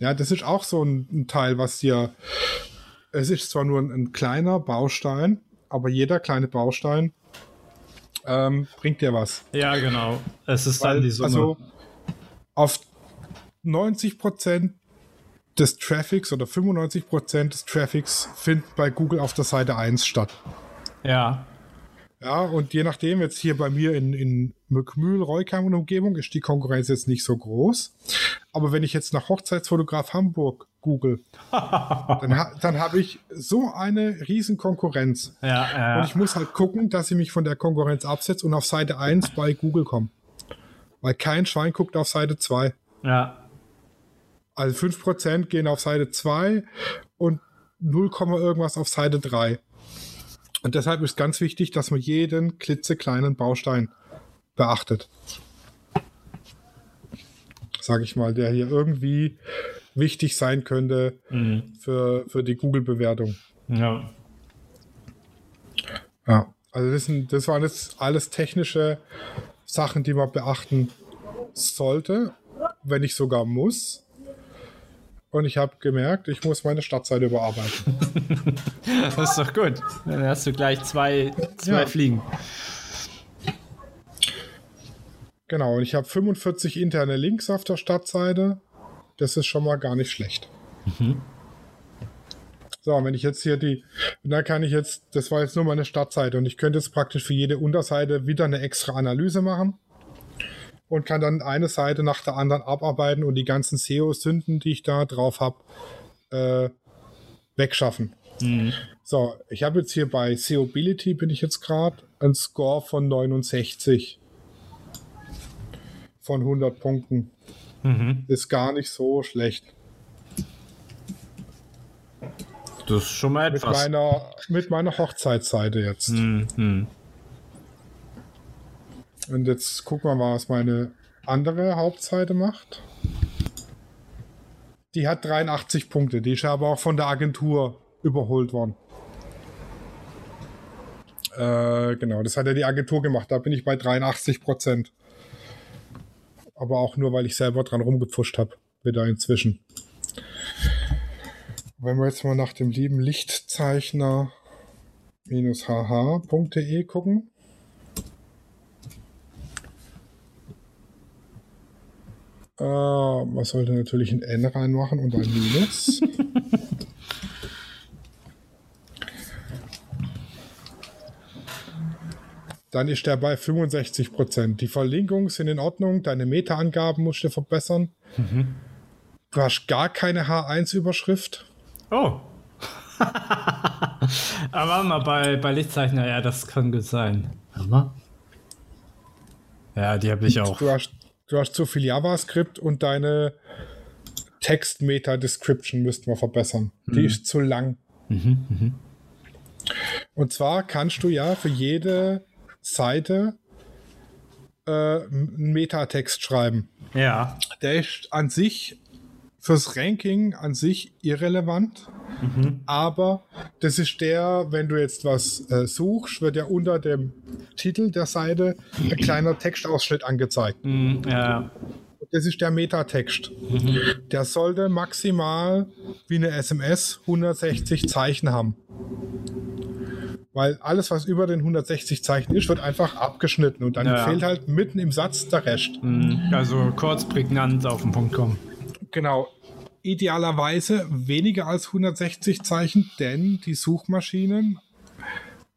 Ja, das ist auch so ein, ein Teil, was dir. Es ist zwar nur ein, ein kleiner Baustein, aber jeder kleine Baustein ähm, bringt dir was.
Ja, genau. Es ist dann
Weil,
die Summe.
also auf 90% des Traffics oder 95% des Traffics finden bei Google auf der Seite 1 statt.
ja.
Ja, und je nachdem, jetzt hier bei mir in, in Mückmühl, Reukheim und Umgebung ist die Konkurrenz jetzt nicht so groß. Aber wenn ich jetzt nach Hochzeitsfotograf Hamburg google, dann, ha dann habe ich so eine riesen Konkurrenz.
Ja, ja.
Und ich muss halt gucken, dass ich mich von der Konkurrenz absetze und auf Seite 1 bei Google komme. Weil kein Schwein guckt auf Seite 2.
ja.
Also 5% gehen auf Seite 2 und 0, irgendwas auf Seite 3. Und deshalb ist ganz wichtig, dass man jeden klitzekleinen Baustein beachtet. Sag ich mal, der hier irgendwie wichtig sein könnte für, für die Google-Bewertung.
ja.
Ja, also das, sind, das waren jetzt alles technische Sachen, die man beachten sollte, wenn ich sogar muss. Und ich habe gemerkt, ich muss meine Startseite überarbeiten.
Das ist doch gut. Dann hast du gleich zwei, zwei
Ja.
Fliegen.
Genau, und ich habe 45 interne Links auf der Startseite. Das ist schon mal gar nicht schlecht. So, und wenn ich jetzt hier die, da kann ich jetzt, das war jetzt nur meine Startseite und ich könnte jetzt praktisch für jede Unterseite wieder eine extra Analyse machen und kann dann eine Seite nach der anderen abarbeiten und die ganzen SEO-Sünden, die ich da drauf habe, äh, wegschaffen. So, ich habe jetzt hier bei SEObility bin ich jetzt gerade ein Score von 69 von von 100 Punkten.
Mhm.
Ist gar nicht so schlecht.
Das ist schon mal
Mit
etwas.
meiner, mit meiner Hochzeitsseite jetzt.
Mhm.
Und jetzt gucken wir mal, was meine andere Hauptseite macht. Die hat 83 Punkte. Die ist aber auch von der Agentur überholt worden. Äh, genau, das hat ja die Agentur gemacht. Da bin ich bei 83 Prozent. Aber auch nur, weil ich selber dran rumgepfuscht habe. Wieder inzwischen. Wenn wir jetzt mal nach dem lieben Lichtzeichner-hh.de gucken. Äh, man sollte natürlich ein N reinmachen und ein Minus. Dann ist der bei 65%. Die Verlinkungen sind in Ordnung, deine Meta-Angaben musst du verbessern. Du hast gar keine H1-Überschrift.
Oh. Aber mal, bei, bei Lichtzeichner, ja, das kann gut sein. Mal. Ja, die habe ich auch.
Du hast, du hast zu viel JavaScript und deine Text-Meta-Description müssten wir verbessern. Die ist zu lang. Und zwar kannst du ja für jede Seite äh, einen Metatext schreiben.
Ja.
Der ist an sich fürs Ranking an sich irrelevant, aber das ist der, wenn du jetzt was äh, suchst, wird ja unter dem Titel der Seite ein kleiner Textausschnitt angezeigt.
Mhm, ja.
Das ist der Metatext. Der sollte maximal wie eine SMS 160 Zeichen haben. Weil alles, was über den 160 Zeichen ist, wird einfach abgeschnitten und dann
Ja.
fehlt halt mitten im Satz der Rest.
Mhm. Also kurz, prägnant auf den Punkt kommen.
Genau. Idealerweise weniger als 160 Zeichen, denn die Suchmaschinen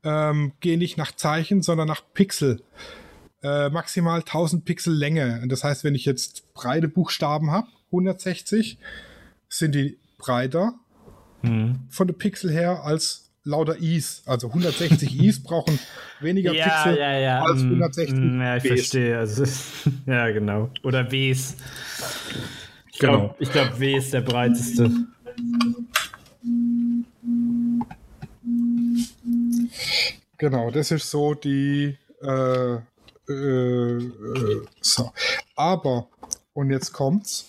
ähm, gehen nicht nach Zeichen, sondern nach Pixel. Äh, maximal 1000 Pixel Länge. Und Das heißt, wenn ich jetzt breite Buchstaben habe, 160, sind die breiter
Mhm.
von den Pixel her als lauter Is. Also 160 Is brauchen weniger Pixel als
mm,
160
mm, Ja, ich
Bs.
verstehe. Also, ja, genau. Oder Ws. Ich
Genau.
glaube, ich glaub, W ist der breiteste.
Genau, das ist so die. Äh, äh, äh, so. Aber, und jetzt kommt's: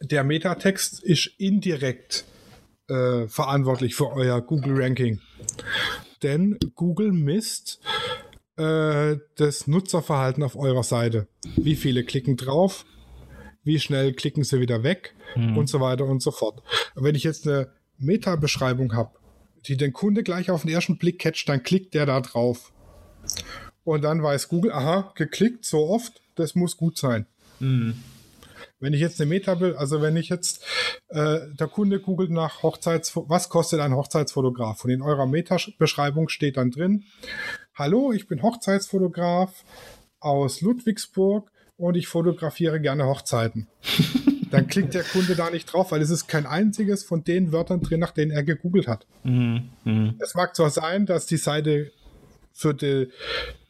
der Metatext ist indirekt äh, verantwortlich für euer Google-Ranking. Denn Google misst äh, das Nutzerverhalten auf eurer Seite. Wie viele klicken drauf? Wie schnell klicken sie wieder weg? Und so weiter und so fort. Und wenn ich jetzt eine Meta-Beschreibung habe, die den Kunde gleich auf den ersten Blick catcht, dann klickt der da drauf. Und dann weiß Google, aha, geklickt so oft, das muss gut sein.
Mhm.
Wenn ich jetzt eine Meta, also wenn ich jetzt, äh, der Kunde googelt nach Hochzeits, was kostet ein Hochzeitsfotograf? Und in eurer Meta-Beschreibung steht dann drin, hallo, ich bin Hochzeitsfotograf aus Ludwigsburg und ich fotografiere gerne Hochzeiten. dann klickt der Kunde da nicht drauf, weil es ist kein einziges von den Wörtern drin, nach denen er gegoogelt hat.
Mhm. Mhm.
Es mag zwar sein, dass die Seite für die,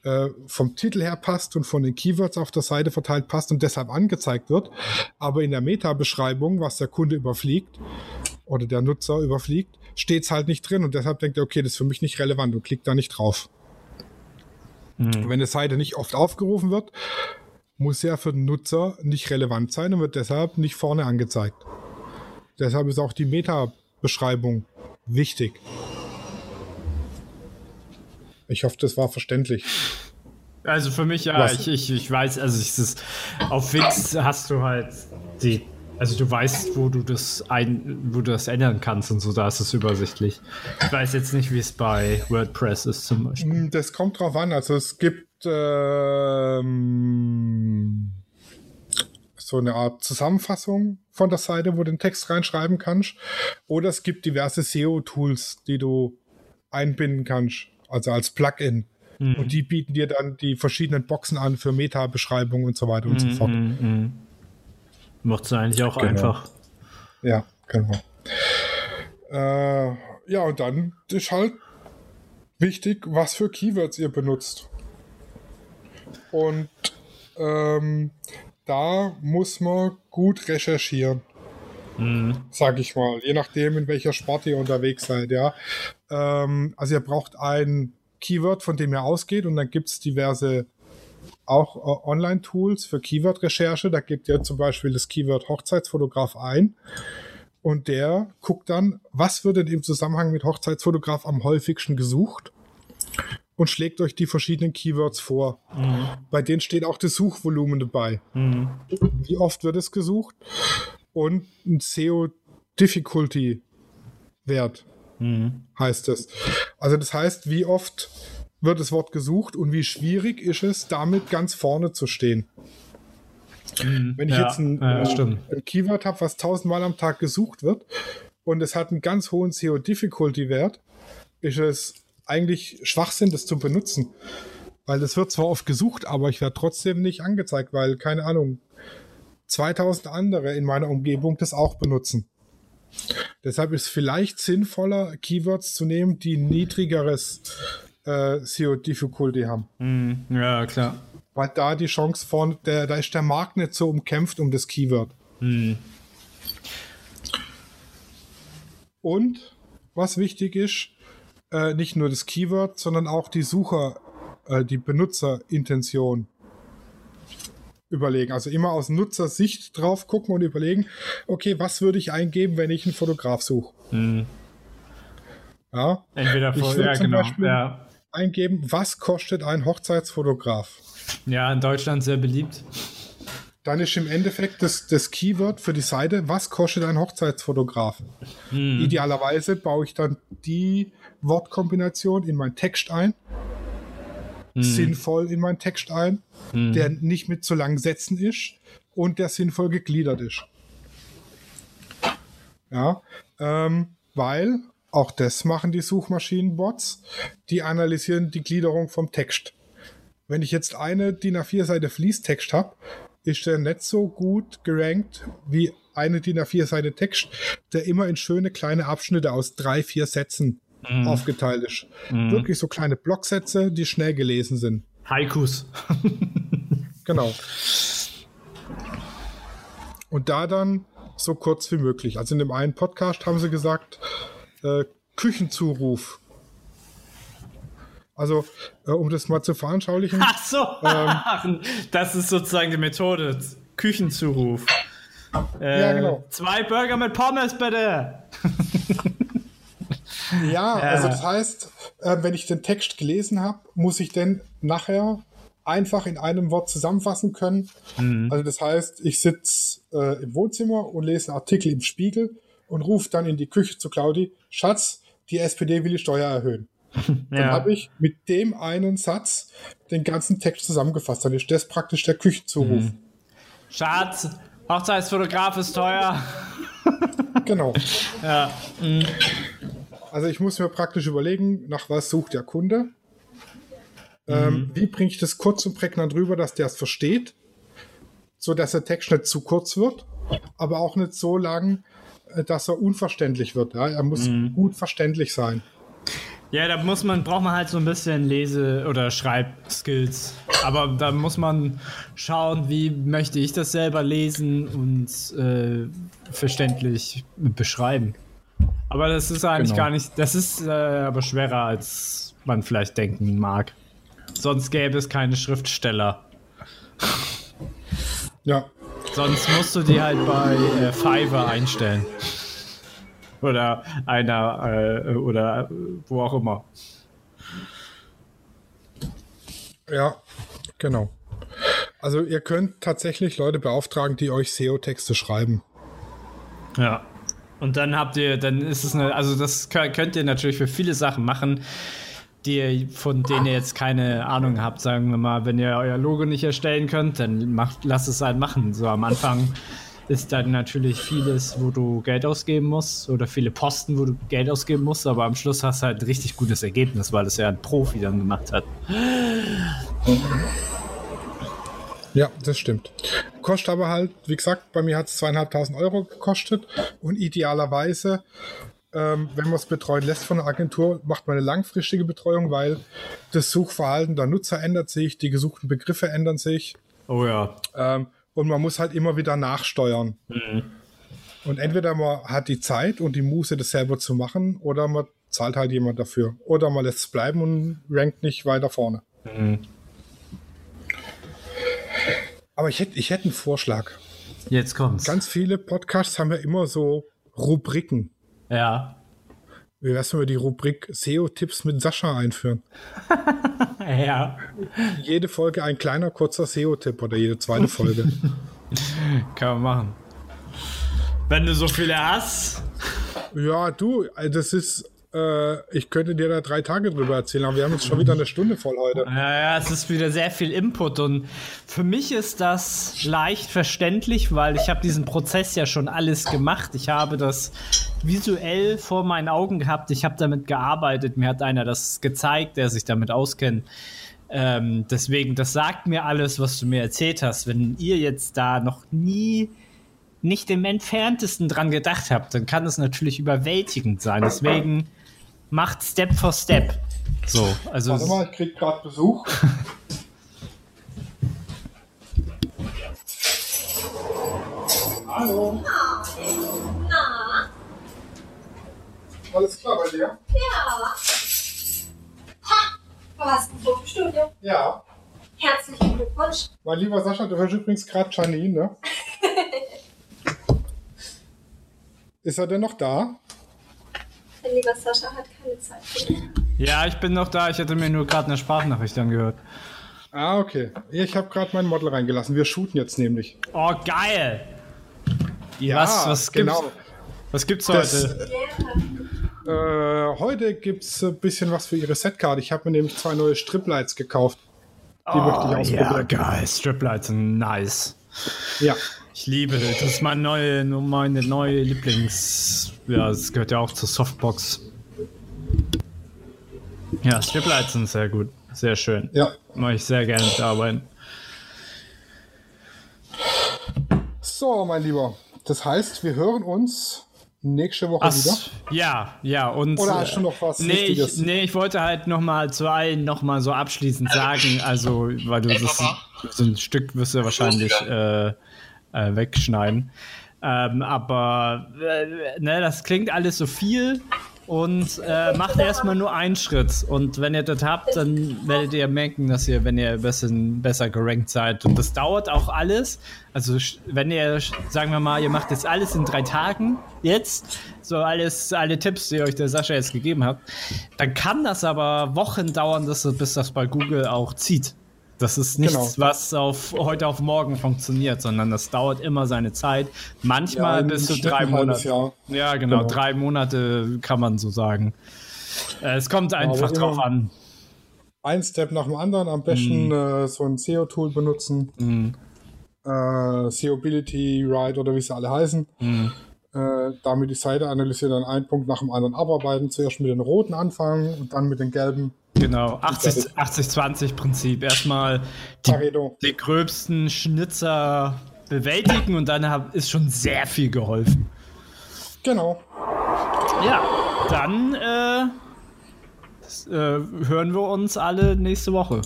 äh, vom Titel her passt und von den Keywords auf der Seite verteilt passt und deshalb angezeigt wird, aber in der Meta-Beschreibung, was der Kunde überfliegt oder der Nutzer überfliegt, steht es halt nicht drin und deshalb denkt er, okay, das ist für mich nicht relevant und klickt da nicht drauf.
Mhm.
Wenn eine Seite nicht oft aufgerufen wird, muss ja für den Nutzer nicht relevant sein und wird deshalb nicht vorne angezeigt. Deshalb ist auch die Meta-Beschreibung wichtig. Ich hoffe, das war verständlich.
Also für mich ja, ich, ich, ich weiß, also es ist, auf Wix hast du halt die, also du weißt, wo du das ein, wo du das ändern kannst und so, da ist es übersichtlich. Ich weiß jetzt nicht, wie es bei WordPress ist zum Beispiel.
Mm, Das kommt drauf an. Also es gibt ähm, so eine Art Zusammenfassung von der Seite, wo du den Text reinschreiben kannst. Oder es gibt diverse SEO-Tools, die du einbinden kannst, also als Plugin. Und die bieten dir dann die verschiedenen Boxen an für Meta-Beschreibungen und so weiter und so fort.
Mhm, mhm. Macht es eigentlich auch
Genau.
einfach.
Ja, genau. Äh, ja, und dann ist halt wichtig, was für Keywords ihr benutzt. Und ähm, da muss man gut recherchieren.
Mhm.
Sag ich mal, je nachdem, in welcher Sparte ihr unterwegs seid, ja. Ähm, also ihr braucht ein Keyword, von dem ihr ausgeht und dann gibt es diverse auch äh, Online-Tools für Keyword-Recherche. Da gibt ihr zum Beispiel das Keyword Hochzeitsfotograf ein und der guckt dann, was wird denn im Zusammenhang mit Hochzeitsfotograf am häufigsten gesucht und schlägt euch die verschiedenen Keywords vor.
Mhm.
Bei denen steht auch das Suchvolumen dabei.
Mhm.
Wie oft wird es gesucht und ein SEO-Difficulty-Wert
Mhm.
heißt es. Also das heißt, wie oft wird das Wort gesucht und wie schwierig ist es, damit ganz vorne zu stehen. Wenn ich
Ja,
jetzt ein,
ja,
äh, ein Keyword habe, was tausendmal am Tag gesucht wird und es hat einen ganz hohen SEO-Difficulty-Wert, ist es eigentlich Schwachsinn, das zu benutzen. Weil das wird zwar oft gesucht, aber ich werde trotzdem nicht angezeigt, weil, keine Ahnung, 2000 andere in meiner Umgebung das auch benutzen. Deshalb ist es vielleicht sinnvoller, Keywords zu nehmen, die ein niedrigeres äh, SEO-Difficulty haben.
Mhm. Ja, klar.
Weil da die Chance vorne, der, da ist der Markt nicht so umkämpft um das Keyword.
Mhm.
Und was wichtig ist, äh, nicht nur das Keyword, sondern auch die Sucher, äh, die Benutzerintention überlegen. Also immer aus Nutzersicht drauf gucken und überlegen, okay, was würde ich eingeben, wenn ich einen Fotograf suche?
Mhm.
Ja,
Entweder
Ich
vor,
würd
ja,
zum
genau.
Beispiel-
Ja.
eingeben, was kostet ein Hochzeitsfotograf?
ja, in Deutschland sehr beliebt.
Dann ist im Endeffekt das, das Keyword für die Seite, was kostet ein Hochzeitsfotograf?
Mhm.
Idealerweise baue ich dann die Wortkombination in meinen Text ein,
Mhm.
sinnvoll in meinen Text ein, der nicht mit zu langen Sätzen ist und der sinnvoll gegliedert ist. Ja, ähm, weil auch das machen die Suchmaschinenbots, die analysieren die Gliederung vom Text. Wenn ich jetzt eine DIN A4-Seite Fließtext habe, ist der nicht so gut gerankt wie eine DIN A4-Seite Text, der immer in schöne kleine Abschnitte aus drei, vier Sätzen aufgeteilt ist. Wirklich so kleine Blocksätze, die schnell gelesen sind.
Haikus.
Genau. Und da dann so kurz wie möglich. Also in dem einen Podcast haben sie gesagt, äh, Küchenzuruf. Also, äh, um das mal zu veranschaulichen,
Ach so. das ist sozusagen die Methode. Küchenzuruf. Äh,
Ja, genau.
Zwei Burger mit Pommes, bitte.
Ja, also das heißt, äh, wenn ich den Text gelesen habe, muss ich den nachher einfach in einem Wort zusammenfassen können. Also das heißt, ich sitze äh, im Wohnzimmer und lese einen Artikel im Spiegel und rufe dann in die Küche zu Claudi, Schatz, die SPD will die Steuer erhöhen. Dann habe ich mit dem einen Satz den ganzen Text zusammengefasst. Dann ist das praktisch der Küchenzuruf.
Schatz, Hochzeitsfotograf ist teuer.
Genau.
Ja.
Also ich muss mir praktisch überlegen, nach was sucht der Kunde. Ähm, wie bringe ich das kurz und prägnant rüber, dass der es versteht, so dass der Text nicht zu kurz wird, aber auch nicht so lang, äh, dass er unverständlich wird. Ja? Er muss gut verständlich sein.
Ja, da muss man, braucht man halt so ein bisschen Lese- oder Schreibskills. Aber da muss man schauen, wie möchte ich das selber lesen und äh, verständlich beschreiben. Aber das ist eigentlich
Genau.
gar nicht, das ist äh, aber schwerer, als man vielleicht denken mag. Sonst gäbe es keine Schriftsteller.
Ja,
Sonst musst du die halt bei äh, Fiverr einstellen. Oder einer, äh, oder wo auch immer.
ja, genau. Also ihr könnt tatsächlich Leute beauftragen, die euch SEO-Texte schreiben.
Ja. Und dann habt ihr, dann ist es eine, also das kö- könnt ihr natürlich für viele Sachen machen, die von denen ihr jetzt keine Ahnung habt. Sagen wir mal, wenn ihr euer Logo nicht erstellen könnt, dann macht, lasst es halt machen. So am Anfang ist dann natürlich vieles, wo du Geld ausgeben musst oder viele Posten, wo du Geld ausgeben musst, aber am Schluss hast du halt ein richtig gutes Ergebnis, weil es ja ein Profi dann gemacht hat.
Ja, das stimmt. Kostet aber halt, wie gesagt, bei mir hat es zweieinhalbtausend Euro gekostet und idealerweise, ähm, wenn man es betreuen lässt von der Agentur, macht man eine langfristige Betreuung, weil das Suchverhalten der Nutzer ändert sich, die gesuchten Begriffe ändern sich
Oh ja.
Ähm, und man muss halt immer wieder nachsteuern.
Mhm.
Und entweder man hat die Zeit und die Muße, das selber zu machen, oder man zahlt halt jemand dafür. Oder man lässt es bleiben und rankt nicht weiter vorne.
Mhm.
Aber ich hätte ich hätt einen Vorschlag.
Jetzt kommt's.
Ganz viele Podcasts haben ja immer so Rubriken.
ja.
Wie wär's, wenn wir die Rubrik SEO-Tipps mit Sascha einführen?
Ja.
Jede Folge ein kleiner, kurzer SEO-Tipp oder jede zweite Folge.
Kann man machen. Wenn du so viele hast.
ja, du, äh, das ist, äh, ich könnte dir da drei Tage drüber erzählen, aber wir haben jetzt schon wieder eine Stunde voll heute.
Ja, ja, es ist wieder sehr viel Input und für mich ist das leicht verständlich, weil ich habe diesen Prozess ja schon alles gemacht. Ich habe das visuell vor meinen Augen gehabt. Ich habe damit gearbeitet. Mir hat einer das gezeigt, der sich damit auskennt. Ähm, deswegen, das sagt mir alles, was du mir erzählt hast. Wenn ihr jetzt da noch nie nicht im entferntesten dran gedacht habt, dann kann es natürlich überwältigend sein. Deswegen macht Step for Step. So, also
Warte mal, ich krieg gerade Besuch. Hallo.
Na,
Alles klar bei dir?
ja. Ha, du hast ein Fotostudio.
Ja.
Herzlichen Glückwunsch.
Mein lieber Sascha, du hörst übrigens gerade Janine, ne? Ist er denn noch da?
Mein lieber Sascha hat keine Zeit für dich.
Ja, ich bin noch da. Ich hätte mir nur gerade eine Sprachnachricht angehört.
Ah, okay. Ich habe gerade mein Model reingelassen. Wir shooten jetzt nämlich.
Oh, geil!
Ja,
was, was
genau.
gibt's? Was gibt's
Das-
heute?
Ja.
Äh, heute gibt's ein bisschen was für ihre Setcard. Ich habe mir nämlich zwei neue Striplights gekauft. Die möchte ich
Oh,
ausprobieren.
ja, geil. Striplights sind nice.
Ja.
Ich liebe das. Das ist meine neue, meine neue Lieblings. Ja, das gehört ja auch zur Softbox. Ja, Striplights sind sehr gut. Sehr schön.
Ja.
Mache ich sehr gerne mitarbeiten.
So, mein Lieber. Das heißt, wir hören uns nächste Woche wieder.
Ach, ja, ja. Und,
Oder hast du noch was
nee, ich,
Wichtiges?
nee, ich wollte halt noch mal zu allen noch mal so abschließend sagen, also, weil du das so ein Stück wirst du wahrscheinlich äh, äh, wegschneiden. Ähm, aber äh, ne, das klingt alles so viel und äh, macht erstmal nur einen Schritt. Und wenn ihr das habt, dann werdet ihr merken, dass ihr, wenn ihr ein bisschen besser gerankt seid. Und das dauert auch alles. Also wenn ihr, sagen wir mal, ihr macht jetzt alles in drei Tagen, jetzt, so alles, alle Tipps, die euch der Sascha jetzt gegeben hat, dann kann das aber Wochen dauern, dass, bis das bei Google auch zieht. Das ist nichts,
Genau.
was auf heute auf morgen funktioniert, sondern das dauert immer seine Zeit. Manchmal
im
bis zu drei Monate. Ja, genau,
Genau.
drei Monate kann man so sagen. Äh, Es kommt einfach
aber
drauf an.
Ein Step nach dem anderen. Am besten äh, so ein SEO-Tool benutzen.
Mhm.
Äh, SEObility, Ride oder wie sie alle heißen.
Mhm.
Äh, damit die Seite analysieren, dann einen Punkt nach dem anderen abarbeiten. Zuerst mit den roten anfangen und dann mit den gelben.
Genau, 80 80-20-Prinzip. Erstmal die, die gröbsten Schnitzer bewältigen und dann hab, ist schon sehr viel geholfen.
Genau.
Ja, dann äh, s- äh, hören wir uns alle nächste Woche.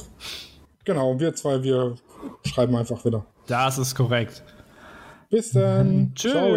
Genau. Wir zwei, wir schreiben einfach wieder.
Das ist korrekt.
Bis dann. Ciao.